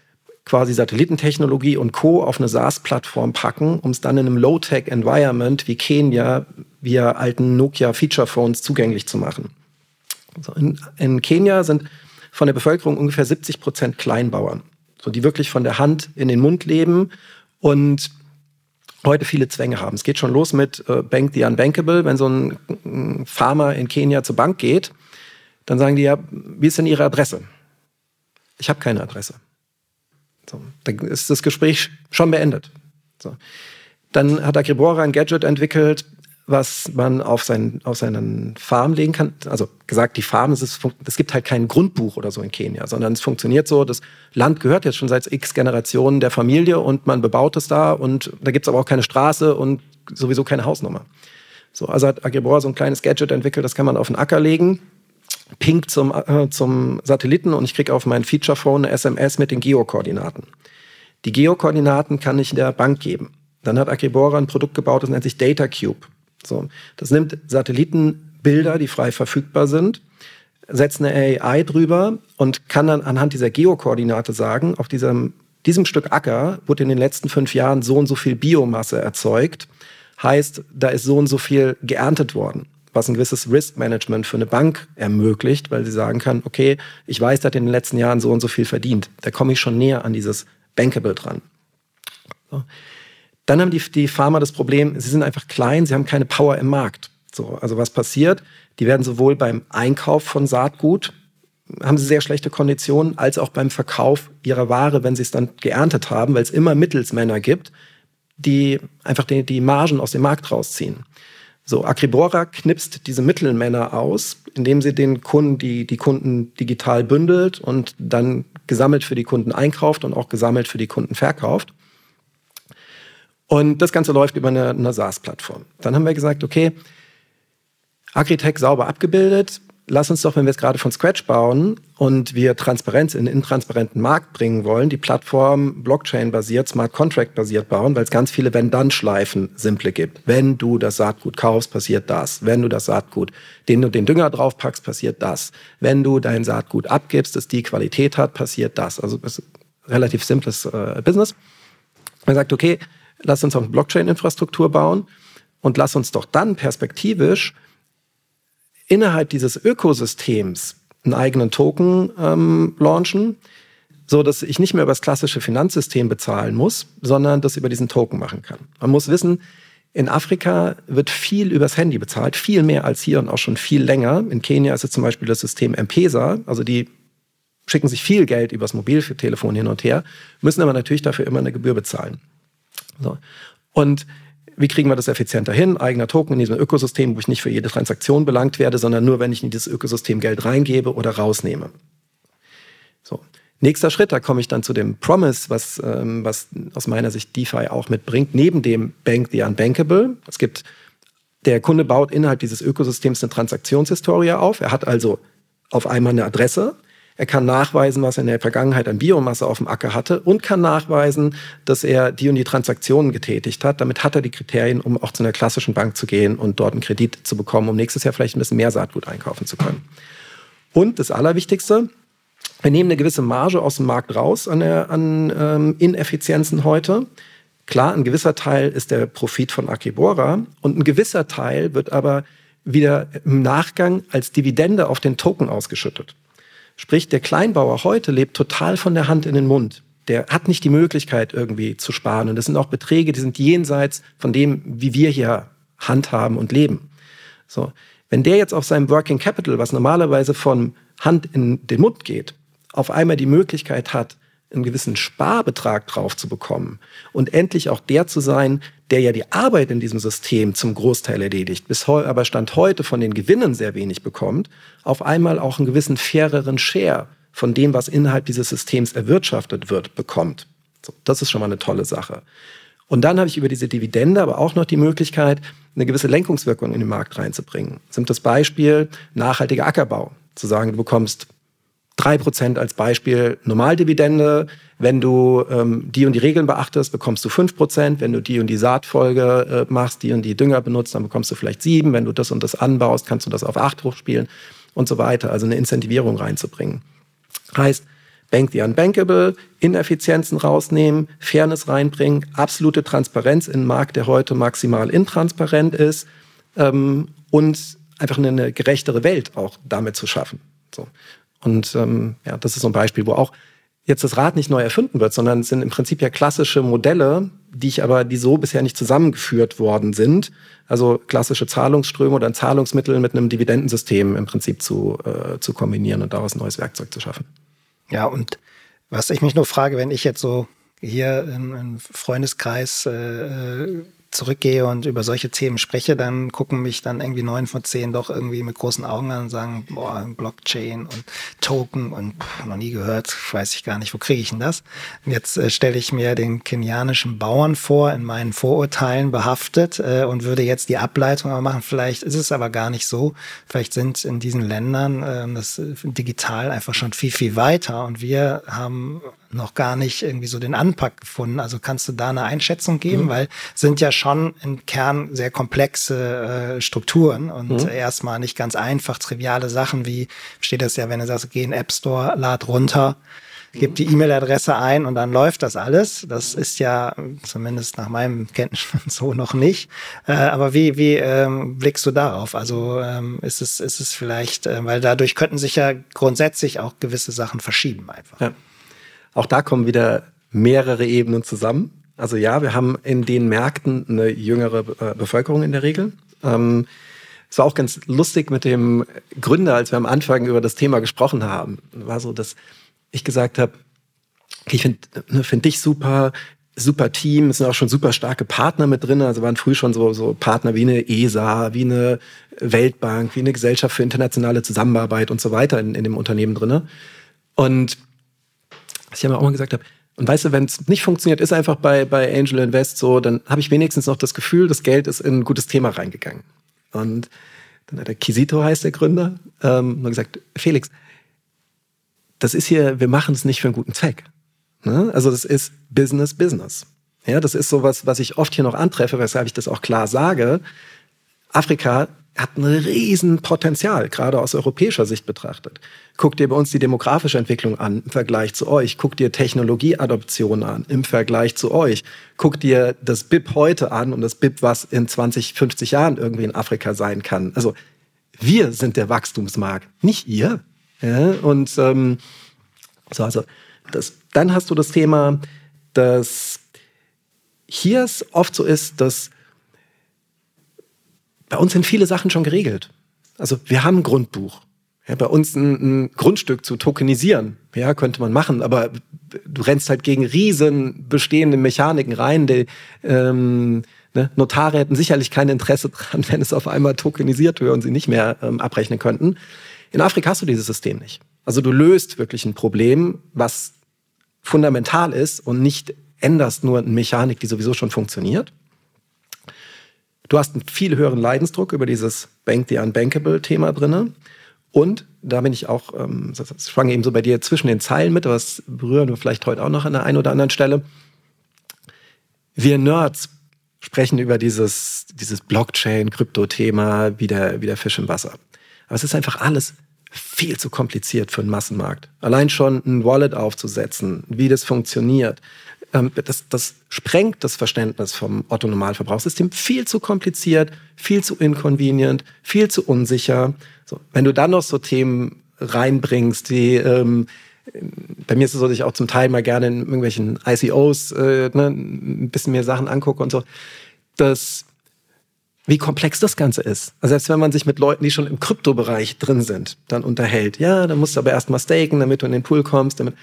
quasi Satellitentechnologie und Co. auf eine SaaS-Plattform packen, um es dann in einem Low-Tech-Environment wie Kenia via alten Nokia-Feature-Phones zugänglich zu machen. Also in, in, Kenia sind von der Bevölkerung ungefähr 70 Prozent Kleinbauern, so die wirklich von der Hand in den Mund leben und heute viele Zwänge haben. Es geht schon los mit äh, Bank the Unbankable. Wenn so ein, ein Farmer in Kenia zur Bank geht, dann sagen die ja, wie ist denn Ihre Adresse? Ich habe keine Adresse. So, dann ist das Gespräch schon beendet. So. Dann hat Agribora ein Gadget entwickelt, was man auf, sein, auf seinen Farm legen kann. Also gesagt, die Farm, es, ist, es gibt halt kein Grundbuch oder so in Kenia, sondern es funktioniert so, das Land gehört jetzt schon seit x Generationen der Familie und man bebaut es da und da gibt es aber auch keine Straße und sowieso keine Hausnummer. So, also hat Agribora so ein kleines Gadget entwickelt, das kann man auf den Acker legen pinkt zum, äh, zum Satelliten und ich kriege auf mein Feature-Phone eine SMS mit den Geokoordinaten. Die Geokoordinaten kann ich der Bank geben. Dann hat Akibora ein Produkt gebaut, das nennt sich Data Cube. So, das nimmt Satellitenbilder, die frei verfügbar sind, setzt eine AI drüber und kann dann anhand dieser Geokoordinate sagen, auf diesem, diesem Stück Acker wurde in den letzten fünf Jahren so und so viel Biomasse erzeugt. Heißt, da ist so und so viel geerntet worden was ein gewisses Risk Management für eine Bank ermöglicht, weil sie sagen kann, okay, ich weiß, der hat in den letzten Jahren so und so viel verdient. Da komme ich schon näher an dieses Bankable dran. So. Dann haben die, die Pharma das Problem, sie sind einfach klein, sie haben keine Power im Markt. So, also was passiert? Die werden sowohl beim Einkauf von Saatgut haben sie sehr schlechte Konditionen, als auch beim Verkauf ihrer Ware, wenn sie es dann geerntet haben, weil es immer Mittelsmänner gibt, die einfach die, die Margen aus dem Markt rausziehen. So, Agribora knipst diese Mittelmänner aus, indem sie den Kunden, die, die Kunden digital bündelt und dann gesammelt für die Kunden einkauft und auch gesammelt für die Kunden verkauft. Und das Ganze läuft über eine, eine SaaS-Plattform. Dann haben wir gesagt, okay, Agritech sauber abgebildet, lass uns doch, wenn wir es gerade von Scratch bauen und wir Transparenz in einen intransparenten Markt bringen wollen, die Plattform Blockchain-basiert, Smart Contract-basiert bauen, weil es ganz viele Wenn-Dann-Schleifen simple gibt. Wenn du das Saatgut kaufst, passiert das. Wenn du das Saatgut, den du den Dünger draufpackst, passiert das. Wenn du dein Saatgut abgibst, das die Qualität hat, passiert das. Also das ist ein relativ simples äh, Business. Man sagt, okay, lass uns auf Blockchain-Infrastruktur bauen und lass uns doch dann perspektivisch innerhalb dieses Ökosystems einen eigenen Token ähm, launchen, so dass ich nicht mehr über das klassische Finanzsystem bezahlen muss, sondern das über diesen Token machen kann. Man muss wissen, in Afrika wird viel übers Handy bezahlt, viel mehr als hier und auch schon viel länger. In Kenia ist es zum Beispiel das System M-Pesa, also die schicken sich viel Geld übers Mobiltelefon hin und her, müssen aber natürlich dafür immer eine Gebühr bezahlen. So. Und wie kriegen wir das effizienter hin? Eigener Token in diesem Ökosystem, wo ich nicht für jede Transaktion belangt werde, sondern nur, wenn ich in dieses Ökosystem Geld reingebe oder rausnehme. So. Nächster Schritt, da komme ich dann zu dem Promise, was, ähm, was aus meiner Sicht DeFi auch mitbringt, neben dem Bank the Unbankable. Es gibt, der Kunde baut innerhalb dieses Ökosystems eine Transaktionshistorie auf. Er hat also auf einmal eine Adresse, er kann nachweisen, was er in der Vergangenheit an Biomasse auf dem Acker hatte und kann nachweisen, dass er die und die Transaktionen getätigt hat. Damit hat er die Kriterien, um auch zu einer klassischen Bank zu gehen und dort einen Kredit zu bekommen, um nächstes Jahr vielleicht ein bisschen mehr Saatgut einkaufen zu können. Und das Allerwichtigste, wir nehmen eine gewisse Marge aus dem Markt raus an, der, an ähm, Ineffizienzen heute. Klar, ein gewisser Teil ist der Profit von Akibora und ein gewisser Teil wird aber wieder im Nachgang als Dividende auf den Token ausgeschüttet. Sprich, der Kleinbauer heute lebt total von der Hand in den Mund. Der hat nicht die Möglichkeit, irgendwie zu sparen. Und das sind auch Beträge, die sind jenseits von dem, wie wir hier handhaben und leben. So. Wenn der jetzt auf seinem Working Capital, was normalerweise von Hand in den Mund geht, auf einmal die Möglichkeit hat, einen gewissen Sparbetrag drauf zu bekommen und endlich auch der zu sein, der ja die Arbeit in diesem System zum Großteil erledigt, bis aber Stand heute von den Gewinnen sehr wenig bekommt, auf einmal auch einen gewissen faireren Share von dem, was innerhalb dieses Systems erwirtschaftet wird, bekommt. So, das ist schon mal eine tolle Sache. Und dann habe ich über diese Dividende aber auch noch die Möglichkeit, eine gewisse Lenkungswirkung in den Markt reinzubringen. Sind das Beispiel nachhaltiger Ackerbau. Zu sagen, du bekommst 3% als Beispiel Normaldividende. Wenn du ähm, die und die Regeln beachtest, bekommst du 5%. Wenn du die und die Saatfolge äh, machst, die und die Dünger benutzt, dann bekommst du vielleicht 7. Wenn du das und das anbaust, kannst du das auf 8 hochspielen und so weiter. Also eine Incentivierung reinzubringen. Heißt, Bank the Unbankable, Ineffizienzen rausnehmen, Fairness reinbringen, absolute Transparenz in einen Markt, der heute maximal intransparent ist ähm, und einfach eine, gerechtere Welt auch damit zu schaffen. So. Und ähm, ja, das ist so ein Beispiel, wo auch jetzt das Rad nicht neu erfunden wird, sondern es sind im Prinzip ja klassische Modelle, die ich aber, die so bisher nicht zusammengeführt worden sind. Also klassische Zahlungsströme oder Zahlungsmittel mit einem Dividendensystem im Prinzip zu, äh, zu kombinieren und daraus ein neues Werkzeug zu schaffen. Ja, und was ich mich nur frage, wenn ich jetzt so hier im Freundeskreis äh, zurückgehe und über solche Themen spreche, dann gucken mich dann irgendwie neun von zehn doch irgendwie mit großen Augen an und sagen, boah, Blockchain und Token und pff, noch nie gehört, weiß ich gar nicht, wo kriege ich denn das? Jetzt äh, stelle ich mir den kenianischen Bauern vor, in meinen Vorurteilen behaftet äh, und würde jetzt die Ableitung aber machen. Vielleicht ist es aber gar nicht so. Vielleicht sind in diesen Ländern äh, das digital einfach schon viel, viel weiter und wir haben noch gar nicht irgendwie so den Anpack gefunden. Also kannst du da eine Einschätzung geben, mhm. weil sind ja schon im Kern sehr komplexe äh, Strukturen und mhm. erstmal nicht ganz einfach, triviale Sachen wie, steht das ja, wenn du sagst, geh in den App Store, lad runter, gib die E-Mail-Adresse ein und dann läuft das alles. Das ist ja zumindest nach meinem Kenntnisstand so noch nicht. Äh, aber wie, wie ähm, blickst du darauf? Also ähm, ist es, ist es vielleicht, äh, weil dadurch könnten sich ja grundsätzlich auch gewisse Sachen verschieben einfach. Ja. Auch da kommen wieder mehrere Ebenen zusammen. Also ja, wir haben in den Märkten eine jüngere äh, Bevölkerung in der Regel. Ähm, es war auch ganz lustig mit dem Gründer, als wir am Anfang über das Thema gesprochen haben. War so, dass ich gesagt habe, ich finde ne, find dich super, super Team, es sind auch schon super starke Partner mit drin. Also waren früh schon so, so Partner wie eine ESA, wie eine Weltbank, wie eine Gesellschaft für internationale Zusammenarbeit und so weiter in, in dem Unternehmen drinne. Und was ich aber auch mal gesagt habe, und weißt du, wenn es nicht funktioniert, ist einfach bei, bei Angel Invest so, dann habe ich wenigstens noch das Gefühl, das Geld ist in ein gutes Thema reingegangen. Und dann hat der Kisito heißt der Gründer, ähm, gesagt, Felix, das ist hier, wir machen es nicht für einen guten Zweck. Ne? Also das ist Business, Business. Ja, das ist sowas, was ich oft hier noch antreffe, weshalb ich das auch klar sage. Afrika hat ein Riesenpotenzial, gerade aus europäischer Sicht betrachtet. Guck dir bei uns die demografische Entwicklung an im Vergleich zu euch. Guck dir Technologieadoption an im Vergleich zu euch. Guck dir das BIP heute an und das BIP, was in 20, 50 Jahren irgendwie in Afrika sein kann. Also wir sind der Wachstumsmarkt, nicht ihr. Ja, und ähm, so, also das, dann hast du das Thema, dass hier es oft so ist, dass bei uns sind viele Sachen schon geregelt. Also wir haben ein Grundbuch. Ja, bei uns ein, ein, Grundstück zu tokenisieren, ja, könnte man machen, aber du rennst halt gegen riesen bestehende Mechaniken rein. Die ähm, ne, Notare hätten sicherlich kein Interesse dran, wenn es auf einmal tokenisiert wäre und sie nicht mehr ähm, abrechnen könnten. In Afrika hast du dieses System nicht. Also du löst wirklich ein Problem, was fundamental ist und nicht änderst nur eine Mechanik, die sowieso schon funktioniert. Du hast einen viel höheren Leidensdruck über dieses Bank the Unbankable-Thema drinne. Und da bin ich auch, ähm, das schwang eben so bei dir zwischen den Zeilen mit, aber das berühren wir vielleicht heute auch noch an der einen oder anderen Stelle. Wir Nerds sprechen über dieses, dieses Blockchain-Krypto-Thema wie der, wie der Fisch im Wasser. Aber es ist einfach alles viel zu kompliziert für einen Massenmarkt. Allein schon ein Wallet aufzusetzen, wie das funktioniert, das, das sprengt das Verständnis vom Otto-Normalverbrauchssystem viel zu kompliziert, viel zu inconvenient, viel zu unsicher. So, wenn du dann noch so Themen reinbringst, die ähm, bei mir ist es so, dass ich auch zum Teil mal gerne in irgendwelchen ICOs äh, ne, ein bisschen mehr Sachen angucke und so. Das wie komplex das Ganze ist. Also selbst wenn man sich mit Leuten, die schon im Kryptobereich drin sind, dann unterhält, ja, dann musst du aber erstmal staken, damit du in den Pool kommst. Damit,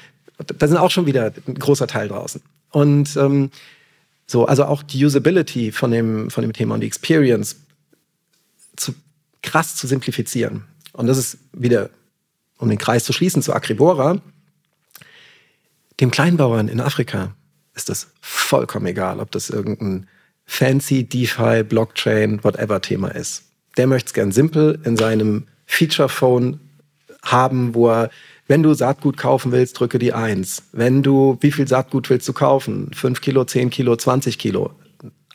da sind auch schon wieder ein großer Teil draußen. Und ähm, so, also auch die Usability von dem, von dem Thema und die Experience zu, krass zu simplifizieren. Und das ist wieder, um den Kreis zu schließen, zu Agribora. Dem Kleinbauern in Afrika ist das vollkommen egal, ob das irgendein fancy DeFi, Blockchain, whatever Thema ist. Der möchte es gern simpel in seinem Feature-Phone haben, wo er, wenn du Saatgut kaufen willst, drücke die Eins. Wenn du, wie viel Saatgut willst du kaufen? Fünf Kilo, zehn Kilo, 20 Kilo.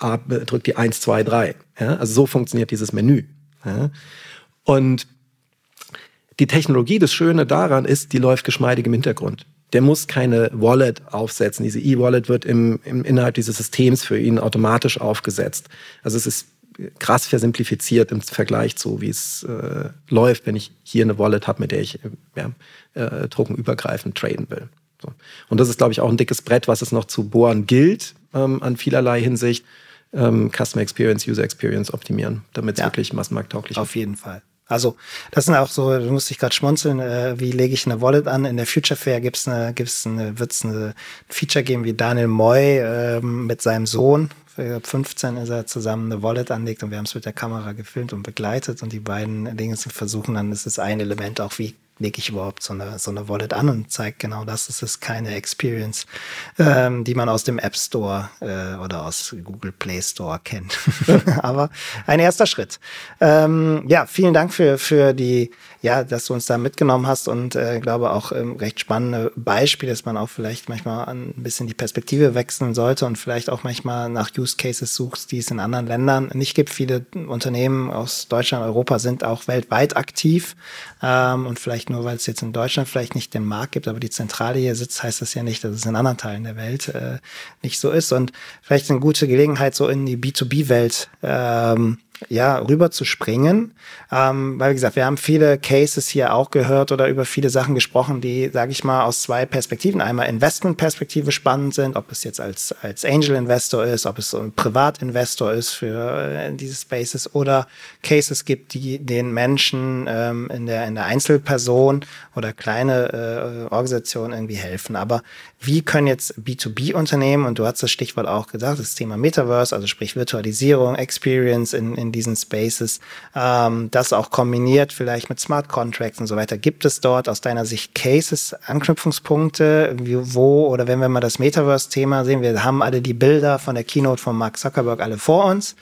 Drück die Eins, zwei, drei. Ja, also so funktioniert dieses Menü. Ja. Und die Technologie, das Schöne daran ist, die läuft geschmeidig im Hintergrund der muss keine Wallet aufsetzen. Diese E-Wallet wird im, im innerhalb dieses Systems für ihn automatisch aufgesetzt. Also es ist krass versimplifiziert im Vergleich zu, wie es äh, läuft, wenn ich hier eine Wallet habe, mit der ich ja, äh, druckenübergreifend traden will. So. Und das ist, glaube ich, auch ein dickes Brett, was es noch zu bohren gilt, ähm, an vielerlei Hinsicht. Ähm, Customer Experience, User Experience optimieren, damit es ja, wirklich massenmarkttauglich ist. Auf jeden Fall. Also das sind auch so, du musst dich gerade schmunzeln, äh, wie lege ich eine Wallet an? In der Future Fair gibt's eine, gibt's eine, wird's eine Feature geben, wie Daniel Moy äh, mit seinem Sohn, 15 ist er zusammen eine Wallet anlegt und wir haben es mit der Kamera gefilmt und begleitet und die beiden Dinge versuchen dann, ist ein Element auch, wie lege ich überhaupt so eine, so eine Wallet an und zeigt genau das. Es ist keine Experience, ähm, die man aus dem App Store äh, oder aus Google Play Store kennt. Aber ein erster Schritt. Ähm, ja, vielen Dank für, für die, ja, dass du uns da mitgenommen hast und äh, glaube auch ähm, recht spannende Beispiele, dass man auch vielleicht manchmal ein bisschen die Perspektive wechseln sollte und vielleicht auch manchmal nach Use Cases suchst, die es in anderen Ländern nicht gibt. Viele Unternehmen aus Deutschland, Europa sind auch weltweit aktiv ähm, und vielleicht nur, weil es jetzt in Deutschland vielleicht nicht den Markt gibt, aber die Zentrale hier sitzt, heißt das ja nicht, dass es in anderen Teilen der Welt äh, nicht so ist. Und vielleicht eine gute Gelegenheit, so in die B2B-Welt ähm, ja, rüber zu springen. Ähm, weil, wie gesagt, wir haben viele Cases hier auch gehört oder über viele Sachen gesprochen, die, sage ich mal, aus zwei Perspektiven. Einmal Investmentperspektive spannend sind, ob es jetzt als, als Angel-Investor ist, ob es so ein Privatinvestor ist für äh, diese Spaces oder Cases gibt, die den Menschen ähm, in, der, in der Einzelperson oder kleine äh, Organisationen irgendwie helfen. Aber wie können jetzt B2B-Unternehmen, und du hast das Stichwort auch gesagt, das Thema Metaverse, also sprich Virtualisierung, Experience in, in diesen Spaces, ähm, das auch kombiniert vielleicht mit Smart Contracts und so weiter. Gibt es dort aus deiner Sicht Cases, Anknüpfungspunkte, wo, oder wenn wir mal das Metaverse-Thema sehen, wir haben alle die Bilder von der Keynote von Mark Zuckerberg alle vor uns,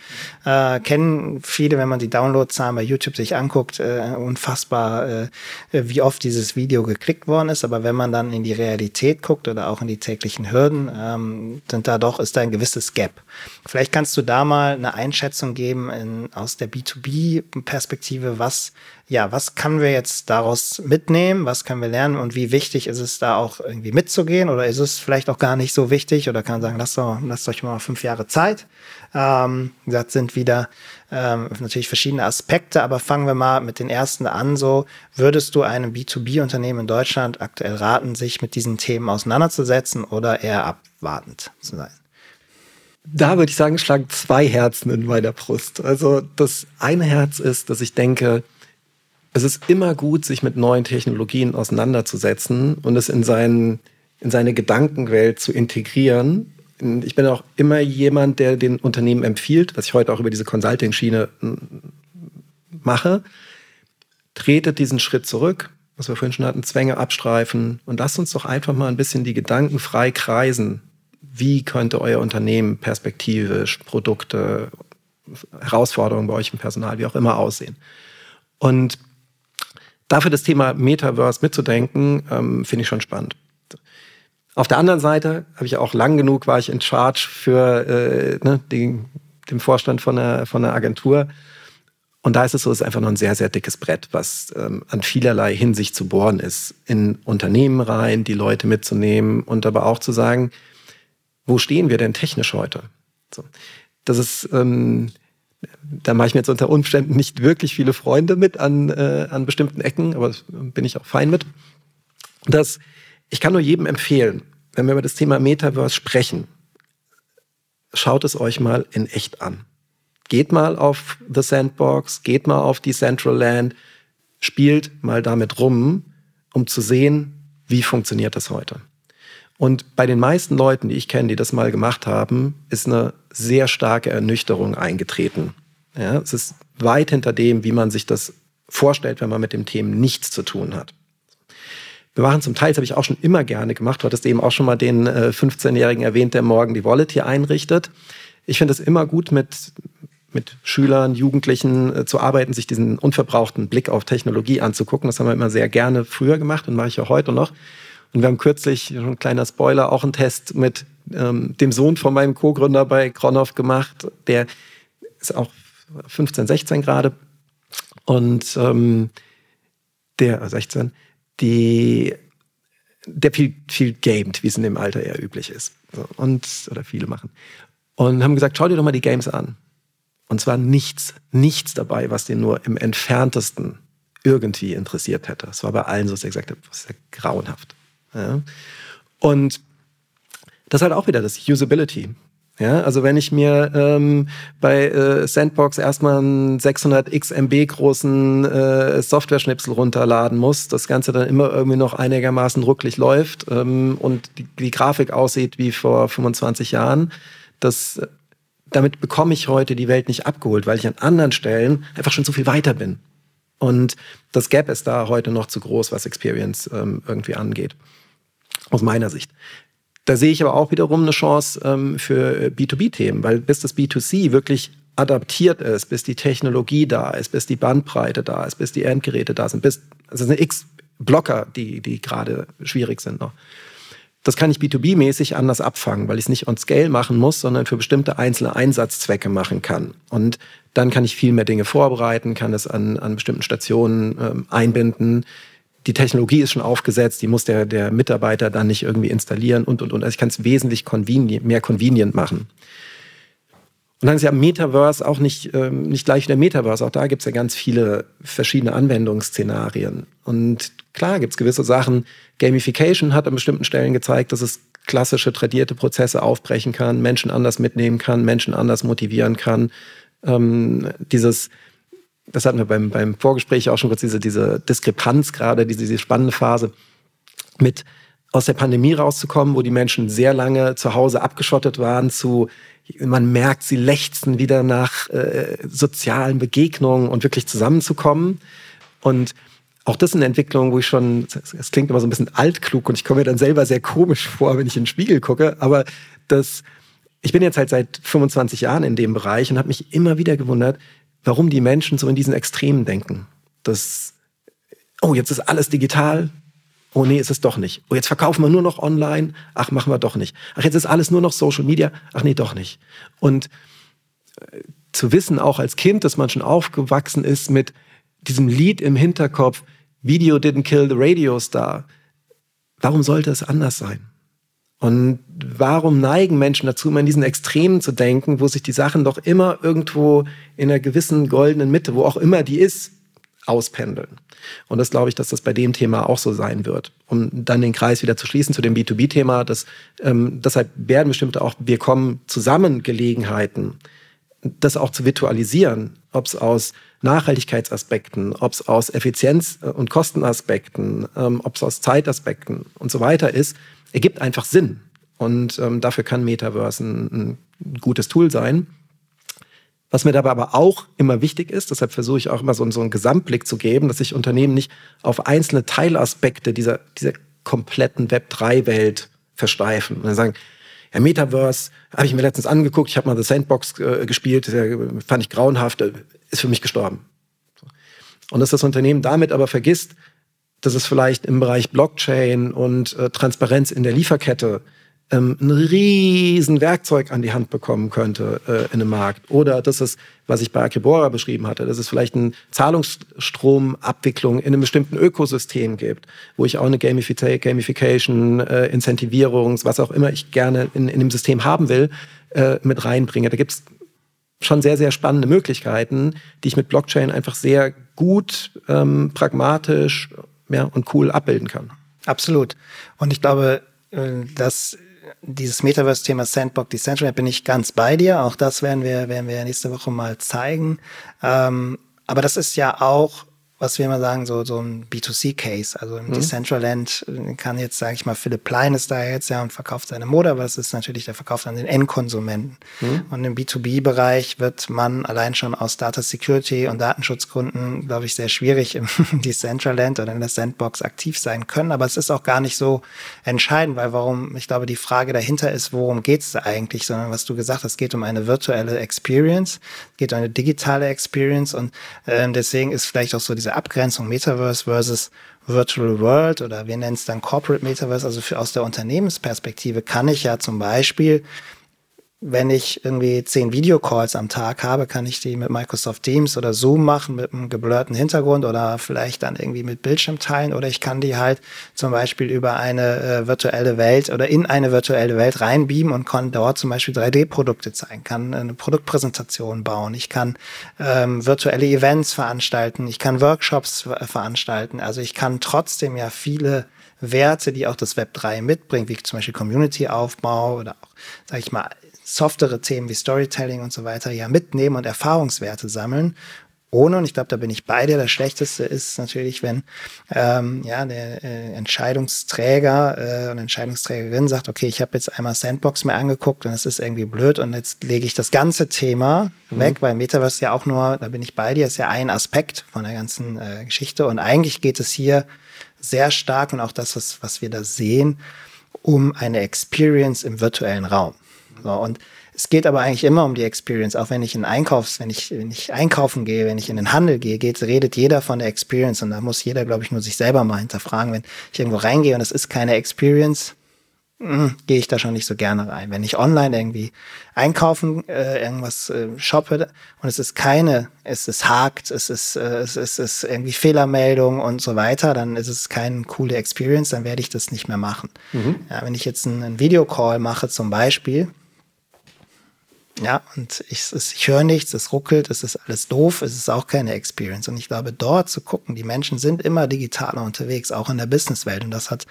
äh, kennen viele, wenn man die Downloadzahlen bei YouTube sich anguckt, äh, unfassbar, äh, wie oft dieses Video geklickt worden ist, aber wenn man dann in die Realität guckt oder auch in die täglichen Hürden, ähm, sind da doch, ist da ein gewisses Gap. Vielleicht kannst du da mal eine Einschätzung geben in, aus der B2B-Perspektive, was, ja, was können wir jetzt daraus mitnehmen, was können wir lernen und wie wichtig ist es da auch irgendwie mitzugehen oder ist es vielleicht auch gar nicht so wichtig oder kann man sagen, lasst, doch, lasst euch mal fünf Jahre Zeit. Ähm, das sind wieder ähm, natürlich verschiedene Aspekte, aber fangen wir mal mit den ersten an. So würdest du einem B2B-Unternehmen in Deutschland aktuell raten, sich mit diesen Themen auseinanderzusetzen oder eher abwartend zu sein? Da würde ich sagen, schlagen zwei Herzen in meiner Brust. Also das eine Herz ist, dass ich denke, es ist immer gut, sich mit neuen Technologien auseinanderzusetzen und es in, seinen, in seine Gedankenwelt zu integrieren ich bin auch immer jemand, der den Unternehmen empfiehlt, was ich heute auch über diese Consulting-Schiene hm, mache. Tretet diesen Schritt zurück, was wir vorhin schon hatten, Zwänge abstreifen und lasst uns doch einfach mal ein bisschen die Gedanken frei kreisen. Wie könnte euer Unternehmen perspektivisch, Produkte, Herausforderungen bei euch im Personal, wie auch immer aussehen? Und dafür das Thema Metaverse mitzudenken, ähm, finde ich schon spannend. Auf der anderen Seite habe ich auch lang genug, war ich in Charge für äh, ne, den, den Vorstand von der, von der Agentur. Und da ist es so, es ist einfach noch ein sehr, sehr dickes Brett, was ähm, an vielerlei Hinsicht zu bohren ist. In Unternehmen rein, die Leute mitzunehmen und aber auch zu sagen, wo stehen wir denn technisch heute? So. Das ist, ähm, da mache ich mir jetzt unter Umständen nicht wirklich viele Freunde mit an, äh, an bestimmten Ecken, aber bin ich auch fein mit. Das ich kann nur jedem empfehlen, wenn wir über das Thema Metaverse sprechen, schaut es euch mal in echt an. geht mal auf The Sandbox, geht mal auf Decentraland, spielt mal damit rum, um zu sehen, wie funktioniert das heute. Und bei den meisten Leuten, die ich kenne, die das mal gemacht haben, ist eine sehr starke Ernüchterung eingetreten. Ja, es ist weit hinter dem, wie man sich das vorstellt, wenn man mit dem Themen nichts zu tun hat. Wir machen zum Teil, das habe ich auch schon immer gerne gemacht, du hattest eben auch schon mal den äh, 15-Jährigen erwähnt, der morgen die Wallet hier einrichtet. Ich finde es immer gut, mit, mit Schülern, Jugendlichen äh, zu arbeiten, sich diesen unverbrauchten Blick auf Technologie anzugucken. Das haben wir immer sehr gerne früher gemacht und mache ich auch heute noch. Und wir haben kürzlich, ein kleiner Spoiler, auch einen Test mit ähm, dem Sohn von meinem Co-Gründer bei Kronov gemacht. Der ist auch 15, 16 gerade. Und ähm, der, 16, äh, die, der viel, viel gamed, wie es in dem Alter eher üblich ist. Und, oder viele machen. Und haben gesagt, schau dir doch mal die Games an. Und zwar nichts, nichts dabei, was den nur im entferntesten irgendwie interessiert hätte. Es war bei allen so, dass er gesagt hat, das ist ja grauenhaft. Ja. Und das ist halt auch wieder das Usability. Ja, also wenn ich mir ähm, bei äh, Sandbox erstmal einen 600 XMB großen äh, Software-Schnipsel runterladen muss, das Ganze dann immer irgendwie noch einigermaßen rucklig läuft ähm, und die, die Grafik aussieht wie vor 25 Jahren, das damit bekomme ich heute die Welt nicht abgeholt, weil ich an anderen Stellen einfach schon zu viel weiter bin. Und das Gap ist da heute noch zu groß, was Experience ähm, irgendwie angeht. Aus meiner Sicht. Da sehe ich aber auch wiederum eine Chance ähm, für B2B-Themen, weil bis das B2C wirklich adaptiert ist, bis die Technologie da ist, bis die Bandbreite da ist, bis die Endgeräte da sind, bis, also es sind x Blocker, die, die gerade schwierig sind noch. Das kann ich B2B-mäßig anders abfangen, weil ich es nicht on Scale machen muss, sondern für bestimmte einzelne Einsatzzwecke machen kann. Und dann kann ich viel mehr Dinge vorbereiten, kann es an, an bestimmten Stationen ähm, einbinden. Die Technologie ist schon aufgesetzt, die muss der, der Mitarbeiter dann nicht irgendwie installieren und, und, und. Also ich kann es wesentlich convenient, mehr convenient machen. Und dann ist ja Metaverse auch nicht, ähm, nicht gleich wie der Metaverse. Auch da gibt es ja ganz viele verschiedene Anwendungsszenarien. Und klar gibt es gewisse Sachen. Gamification hat an bestimmten Stellen gezeigt, dass es klassische tradierte Prozesse aufbrechen kann, Menschen anders mitnehmen kann, Menschen anders motivieren kann. Ähm, dieses, das hatten wir beim, beim Vorgespräch auch schon kurz, diese, diese Diskrepanz gerade, diese, diese spannende Phase mit aus der Pandemie rauszukommen, wo die Menschen sehr lange zu Hause abgeschottet waren, zu man merkt, sie lechzen wieder nach äh, sozialen Begegnungen und wirklich zusammenzukommen. Und auch das ist eine Entwicklung, wo ich schon, es klingt immer so ein bisschen altklug und ich komme mir dann selber sehr komisch vor, wenn ich in den Spiegel gucke, aber das, ich bin jetzt halt seit 25 Jahren in dem Bereich und habe mich immer wieder gewundert, warum die Menschen so in diesen Extremen denken. Das, oh, jetzt ist alles digital. Oh nee, ist es doch nicht. Oh, jetzt verkaufen wir nur noch online. Ach, machen wir doch nicht. Ach, jetzt ist alles nur noch Social Media. Ach nee, doch nicht. Und äh, zu wissen, auch als Kind, dass man schon aufgewachsen ist mit diesem Lied im Hinterkopf, Video didn't kill the radio star. Warum sollte es anders sein? Und warum neigen Menschen dazu, immer in diesen Extremen zu denken, wo sich die Sachen doch immer irgendwo in einer gewissen goldenen Mitte, wo auch immer die ist, auspendeln? Und das glaube ich, dass das bei dem Thema auch so sein wird. Um dann den Kreis wieder zu schließen zu dem B2B-Thema, dass ähm, deshalb werden bestimmte auch, wir kommen zusammen Gelegenheiten, das auch zu virtualisieren, ob es aus Nachhaltigkeitsaspekten, ob es aus Effizienz- und Kostenaspekten, ähm, ob es aus Zeitaspekten und so weiter ist, ergibt einfach Sinn. Und ähm, dafür kann Metaverse ein, ein, gutes Tool sein. Was mir dabei aber auch immer wichtig ist, deshalb versuche ich auch immer so, so einen Gesamtblick zu geben, dass sich Unternehmen nicht auf einzelne Teilaspekte dieser, dieser kompletten Web3-Welt versteifen und dann sagen, ja, Metaverse habe ich mir letztens angeguckt, ich habe mal The Sandbox äh, gespielt, fand ich grauenhaft, äh, ist für mich gestorben. Und dass das Unternehmen damit aber vergisst, dass es vielleicht im Bereich Blockchain und äh, Transparenz in der Lieferkette ähm, ein riesen Werkzeug an die Hand bekommen könnte äh, in einem Markt. Oder dass es, was ich bei Akibora beschrieben hatte, dass es vielleicht eine Zahlungsstromabwicklung in einem bestimmten Ökosystem gibt, wo ich auch eine Gamification, äh, Incentivierungs, was auch immer ich gerne in, in dem System haben will, äh, mit reinbringe. Da gibt's schon sehr, sehr spannende Möglichkeiten, die ich mit Blockchain einfach sehr gut, ähm, pragmatisch ja, und cool abbilden kann. Absolut. Und ich glaube, äh, dass dieses Metaverse-Thema Sandbox Decentraland bin ich ganz bei dir. Auch das werden wir, werden wir nächste Woche mal zeigen. Ähm, aber das ist ja auch was wir immer sagen, so, so ein B2C-Case. Also im mhm. Decentraland kann jetzt, sage ich mal, Philipp Plein ist da jetzt ja und verkauft seine Mode, aber es ist natürlich der Verkauf an den Endkonsumenten. Mhm. Und im B2B-Bereich wird man allein schon aus Data Security und Datenschutzgründen, glaube ich, sehr schwierig im Decentraland oder in der Sandbox aktiv sein können. Aber es ist auch gar nicht so entscheidend, weil warum, ich glaube, die Frage dahinter ist, worum geht es da eigentlich, sondern was du gesagt hast, es geht um eine virtuelle Experience, es geht um eine digitale Experience und äh, deswegen ist vielleicht auch so diese Abgrenzung Metaverse versus Virtual World oder wir nennen es dann Corporate Metaverse, also für aus der Unternehmensperspektive kann ich ja zum Beispiel wenn ich irgendwie zehn Videocalls am Tag habe, kann ich die mit Microsoft Teams oder Zoom machen mit einem geblurrten Hintergrund oder vielleicht dann irgendwie mit Bildschirm teilen. Oder ich kann die halt zum Beispiel über eine äh, virtuelle Welt oder in eine virtuelle Welt reinbeamen und kann dort zum Beispiel 3D-Produkte zeigen, kann eine Produktpräsentation bauen, ich kann ähm, virtuelle Events veranstalten, ich kann Workshops veranstalten, also ich kann trotzdem ja viele Werte, die auch das Web 3 mitbringt, wie zum Beispiel Community-Aufbau oder auch, sag ich mal, softere Themen wie Storytelling und so weiter ja mitnehmen und Erfahrungswerte sammeln. Ohne, und ich glaube, da bin ich bei dir, das Schlechteste ist natürlich, wenn ähm, ja, der äh, Entscheidungsträger äh, und Entscheidungsträgerin sagt, okay, ich habe jetzt einmal Sandbox mir angeguckt und es ist irgendwie blöd und jetzt lege ich das ganze Thema mhm. weg, weil Metaverse ja auch nur, da bin ich bei dir, ist ja ein Aspekt von der ganzen äh, Geschichte. Und eigentlich geht es hier sehr stark und auch das, was, was wir da sehen, um eine Experience im virtuellen Raum. So, und es geht aber eigentlich immer um die Experience. Auch wenn ich in Einkaufs, wenn ich, wenn ich einkaufen gehe, wenn ich in den Handel gehe, geht, redet jeder von der Experience. Und da muss jeder, glaube ich, nur sich selber mal hinterfragen. Wenn ich irgendwo reingehe und es ist keine Experience, hm, gehe ich da schon nicht so gerne rein. Wenn ich online irgendwie einkaufen, äh, irgendwas äh, shoppe und es ist keine, es ist hakt, es ist, äh, es ist, es ist irgendwie Fehlermeldung und so weiter, dann ist es keine coole Experience, dann werde ich das nicht mehr machen. Mhm. Ja, wenn ich jetzt einen, einen Videocall mache zum Beispiel, ja, und ich, ich höre nichts, es ruckelt, es ist alles doof, es ist auch keine Experience. Und ich glaube, dort zu gucken, die Menschen sind immer digitaler unterwegs, auch in der Businesswelt. Und das hat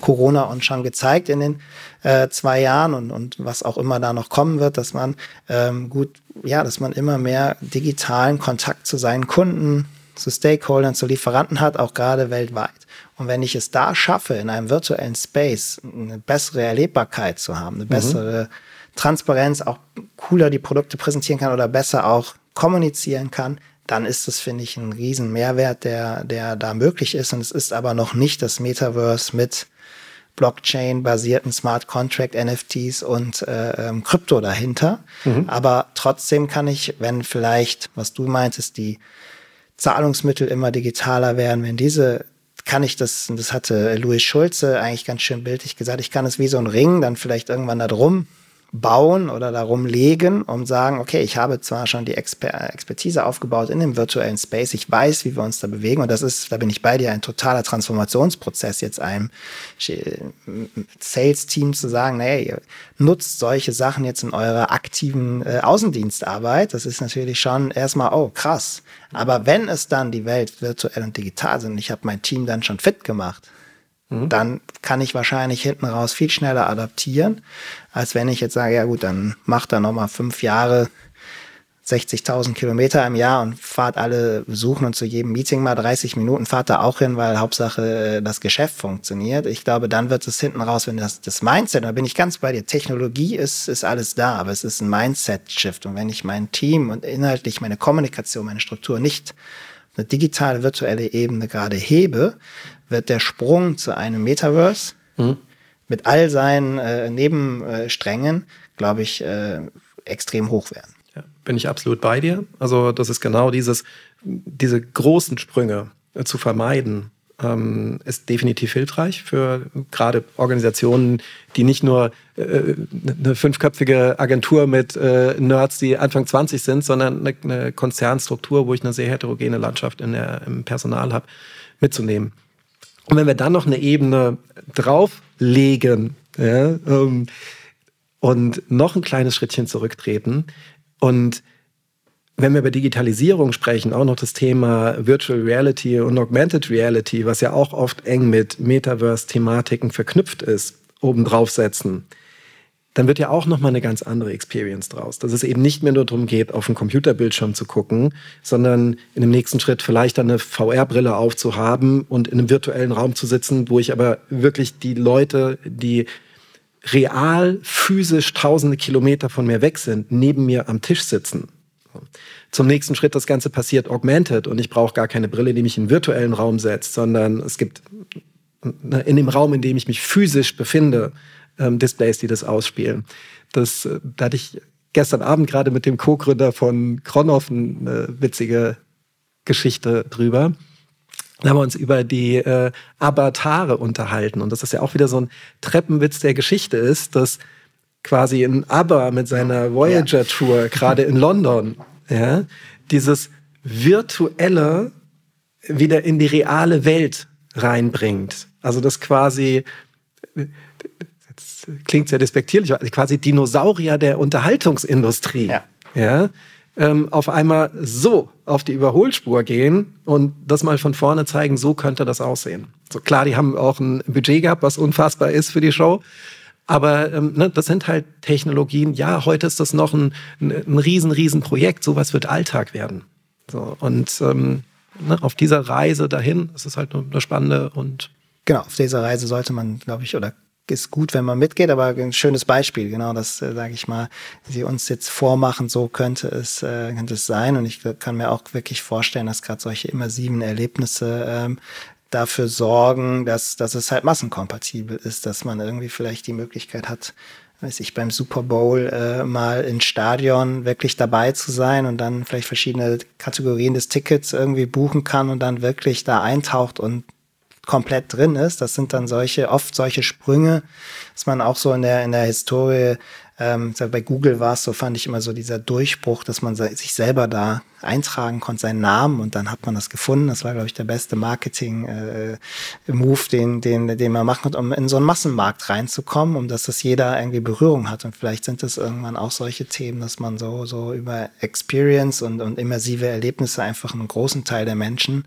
Corona uns schon gezeigt in den äh, zwei Jahren und, und was auch immer da noch kommen wird, dass man ähm, gut, ja, dass man immer mehr digitalen Kontakt zu seinen Kunden, zu Stakeholdern, zu Lieferanten hat, auch gerade weltweit. Und wenn ich es da schaffe, in einem virtuellen Space eine bessere Erlebbarkeit zu haben, eine mhm. bessere mhm Transparenz auch cooler die Produkte präsentieren kann oder besser auch kommunizieren kann, dann ist das, finde ich, ein riesen Mehrwert, der, der da möglich ist. Und es ist aber noch nicht das Metaverse mit Blockchain-basierten Smart Contract NFTs und äh, ähm, Krypto dahinter. Mhm. Aber trotzdem kann ich, wenn vielleicht, was du meintest, die Zahlungsmittel immer digitaler werden, wenn diese kann ich das, das hatte Louis Schulze eigentlich ganz schön bildlich gesagt, ich kann es wie so ein Ring dann vielleicht irgendwann da drum bauen oder darum legen, um sagen, okay, ich habe zwar schon die Exper Expertise aufgebaut in dem virtuellen Space, ich weiß, wie wir uns da bewegen und das ist, da bin ich bei dir, ein totaler Transformationsprozess jetzt einem Sales-Team zu sagen, naja, ihr nutzt solche Sachen jetzt in eurer aktiven äh, Außendienstarbeit. Das ist natürlich schon erstmal, oh krass. Aber wenn es dann die Welt virtuell und digital sind, ich habe mein Team dann schon fit gemacht, Mhm. dann kann ich wahrscheinlich hinten raus viel schneller adaptieren, als wenn ich jetzt sage, ja gut, dann macht er nochmal fünf Jahre 60.000 Kilometer im Jahr und fahrt alle besuchen und zu jedem Meeting mal 30 Minuten fahrt da auch hin, weil Hauptsache äh, das Geschäft funktioniert. Ich glaube, dann wird es hinten raus, wenn das, das Mindset, da bin ich ganz bei dir, Technologie ist, ist alles da, aber es ist ein Mindset-Shift. Und wenn ich mein Team und inhaltlich meine Kommunikation, meine Struktur nicht eine digitale, virtuelle Ebene gerade hebe, wird der Sprung zu einem Metaverse mhm. mit all seinen äh, Nebensträngen, glaube ich, äh, extrem hoch werden. Ja, bin ich absolut bei dir. Also das ist genau dieses, diese großen Sprünge äh, zu vermeiden, ähm, ist definitiv hilfreich für gerade Organisationen, die nicht nur äh, eine fünfköpfige Agentur mit äh, Nerds, die Anfang 20 sind, sondern eine, eine Konzernstruktur, wo ich eine sehr heterogene Landschaft in der, im Personal habe, mitzunehmen. Und wenn wir dann noch eine Ebene drauflegen ja, ähm, und noch ein kleines Schrittchen zurücktreten und wenn wir über Digitalisierung sprechen, auch noch das Thema Virtual Reality und Augmented Reality, was ja auch oft eng mit Metaverse-Thematiken verknüpft ist, obendrauf setzen, dann wird ja auch nochmal eine ganz andere Experience draus. Dass es eben nicht mehr nur darum geht, auf den Computerbildschirm zu gucken, sondern in dem nächsten Schritt vielleicht eine VR-Brille aufzuhaben und in einem virtuellen Raum zu sitzen, wo ich aber wirklich die Leute, die real physisch tausende Kilometer von mir weg sind, neben mir am Tisch sitzen. Zum nächsten Schritt, das Ganze passiert augmented und ich brauche gar keine Brille, die mich in einen virtuellen Raum setzt, sondern es gibt in dem Raum, in dem ich mich physisch befinde, ähm, Displays, die das ausspielen. Das, äh, da hatte ich gestern Abend gerade mit dem Co-Gründer von Kronhoff eine witzige Geschichte drüber. Da haben wir uns über die äh, Avatare unterhalten. Und das ist ja auch wieder so ein Treppenwitz der Geschichte ist, dass quasi ein ABBA mit seiner Voyager-Tour, gerade in London, ja, dieses virtuelle wieder in die reale Welt reinbringt. Also das quasi klingt sehr despektierlich, quasi Dinosaurier der Unterhaltungsindustrie, ja. ja ähm, auf einmal so auf die Überholspur gehen und das mal von vorne zeigen, so könnte das aussehen. So klar, die haben auch ein Budget gehabt, was unfassbar ist für die Show. Aber ähm, ne, das sind halt Technologien. Ja, heute ist das noch ein, ein, ein riesen, riesen Projekt. Sowas wird Alltag werden. So, und ähm, ne, auf dieser Reise dahin, das ist halt eine spannende und Genau, auf dieser Reise sollte man, glaube ich, oder ist gut, wenn man mitgeht, aber ein schönes Beispiel, genau, das äh, sage ich mal, sie uns jetzt vormachen, so könnte es, äh, könnte es sein. Und ich kann mir auch wirklich vorstellen, dass gerade solche immersiven Erlebnisse ähm, dafür sorgen, dass, dass es halt massenkompatibel ist, dass man irgendwie vielleicht die Möglichkeit hat, weiß ich, beim Super Bowl äh, mal ins Stadion wirklich dabei zu sein und dann vielleicht verschiedene Kategorien des Tickets irgendwie buchen kann und dann wirklich da eintaucht und komplett drin ist. Das sind dann solche, oft solche Sprünge, dass man auch so in der, in der Historie, ähm, bei Google war es so, fand ich immer so dieser Durchbruch, dass man sich selber da eintragen konnte, seinen Namen und dann hat man das gefunden. Das war, glaube ich, der beste Marketing-Move, äh, den, den, den man machen konnte, um in so einen Massenmarkt reinzukommen, um dass das jeder irgendwie Berührung hat. Und vielleicht sind es irgendwann auch solche Themen, dass man so, so über Experience und, und immersive Erlebnisse einfach einen großen Teil der Menschen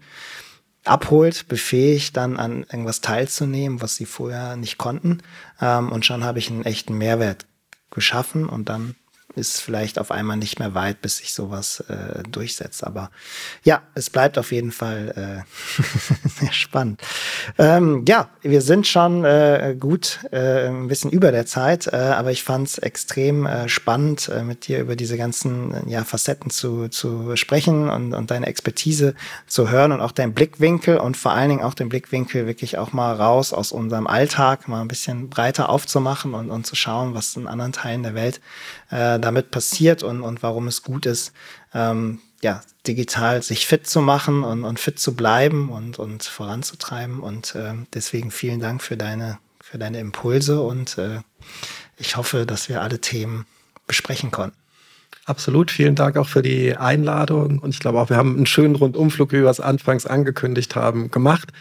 abholt, befähigt, dann an irgendwas teilzunehmen, was sie vorher nicht konnten. Ähm, und schon habe ich einen echten Mehrwert geschaffen und dann ist vielleicht auf einmal nicht mehr weit, bis sich sowas äh, durchsetzt. Aber ja, es bleibt auf jeden Fall äh, sehr spannend. Ähm, ja, wir sind schon äh, gut äh, ein bisschen über der Zeit, äh, aber ich fand es extrem äh, spannend, äh, mit dir über diese ganzen ja, Facetten zu, zu sprechen und, und deine Expertise zu hören und auch deinen Blickwinkel und vor allen Dingen auch den Blickwinkel wirklich auch mal raus aus unserem Alltag, mal ein bisschen breiter aufzumachen und, und zu schauen, was in anderen Teilen der Welt äh, damit passiert und, und warum es gut ist, ähm, ja, digital sich fit zu machen und, und fit zu bleiben und, und voranzutreiben. Und äh, deswegen vielen Dank für deine, für deine Impulse und äh, ich hoffe, dass wir alle Themen besprechen konnten. Absolut, vielen Dank auch für die Einladung. Und ich glaube auch, wir haben einen schönen Rundumflug, wie wir es anfangs angekündigt haben, gemacht.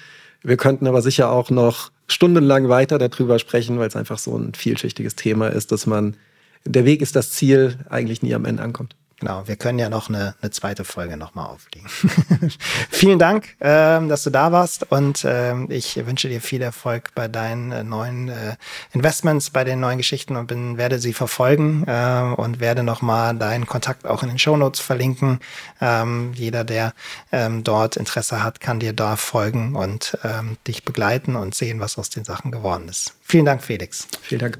Wir könnten aber sicher auch noch stundenlang weiter darüber sprechen, weil es einfach so ein vielschichtiges Thema ist, dass man der Weg ist das Ziel, eigentlich nie am Ende ankommt. Genau, wir können ja noch eine, eine zweite Folge nochmal auflegen. Vielen Dank, ähm, dass du da warst und ähm, ich wünsche dir viel Erfolg bei deinen äh, neuen äh, Investments, bei den neuen Geschichten und bin, werde sie verfolgen äh, und werde nochmal deinen Kontakt auch in den Shownotes verlinken. Ähm, jeder, der ähm, dort Interesse hat, kann dir da folgen und ähm, dich begleiten und sehen, was aus den Sachen geworden ist. Vielen Dank, Felix. Vielen Dank.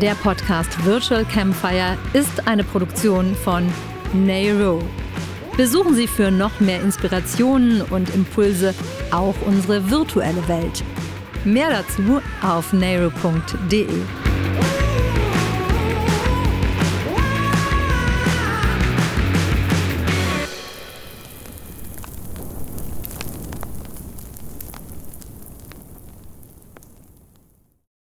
Der Podcast Virtual Campfire ist eine Produktion von Nairo. Besuchen Sie für noch mehr Inspirationen und Impulse auch unsere virtuelle Welt. Mehr dazu auf nairo.de.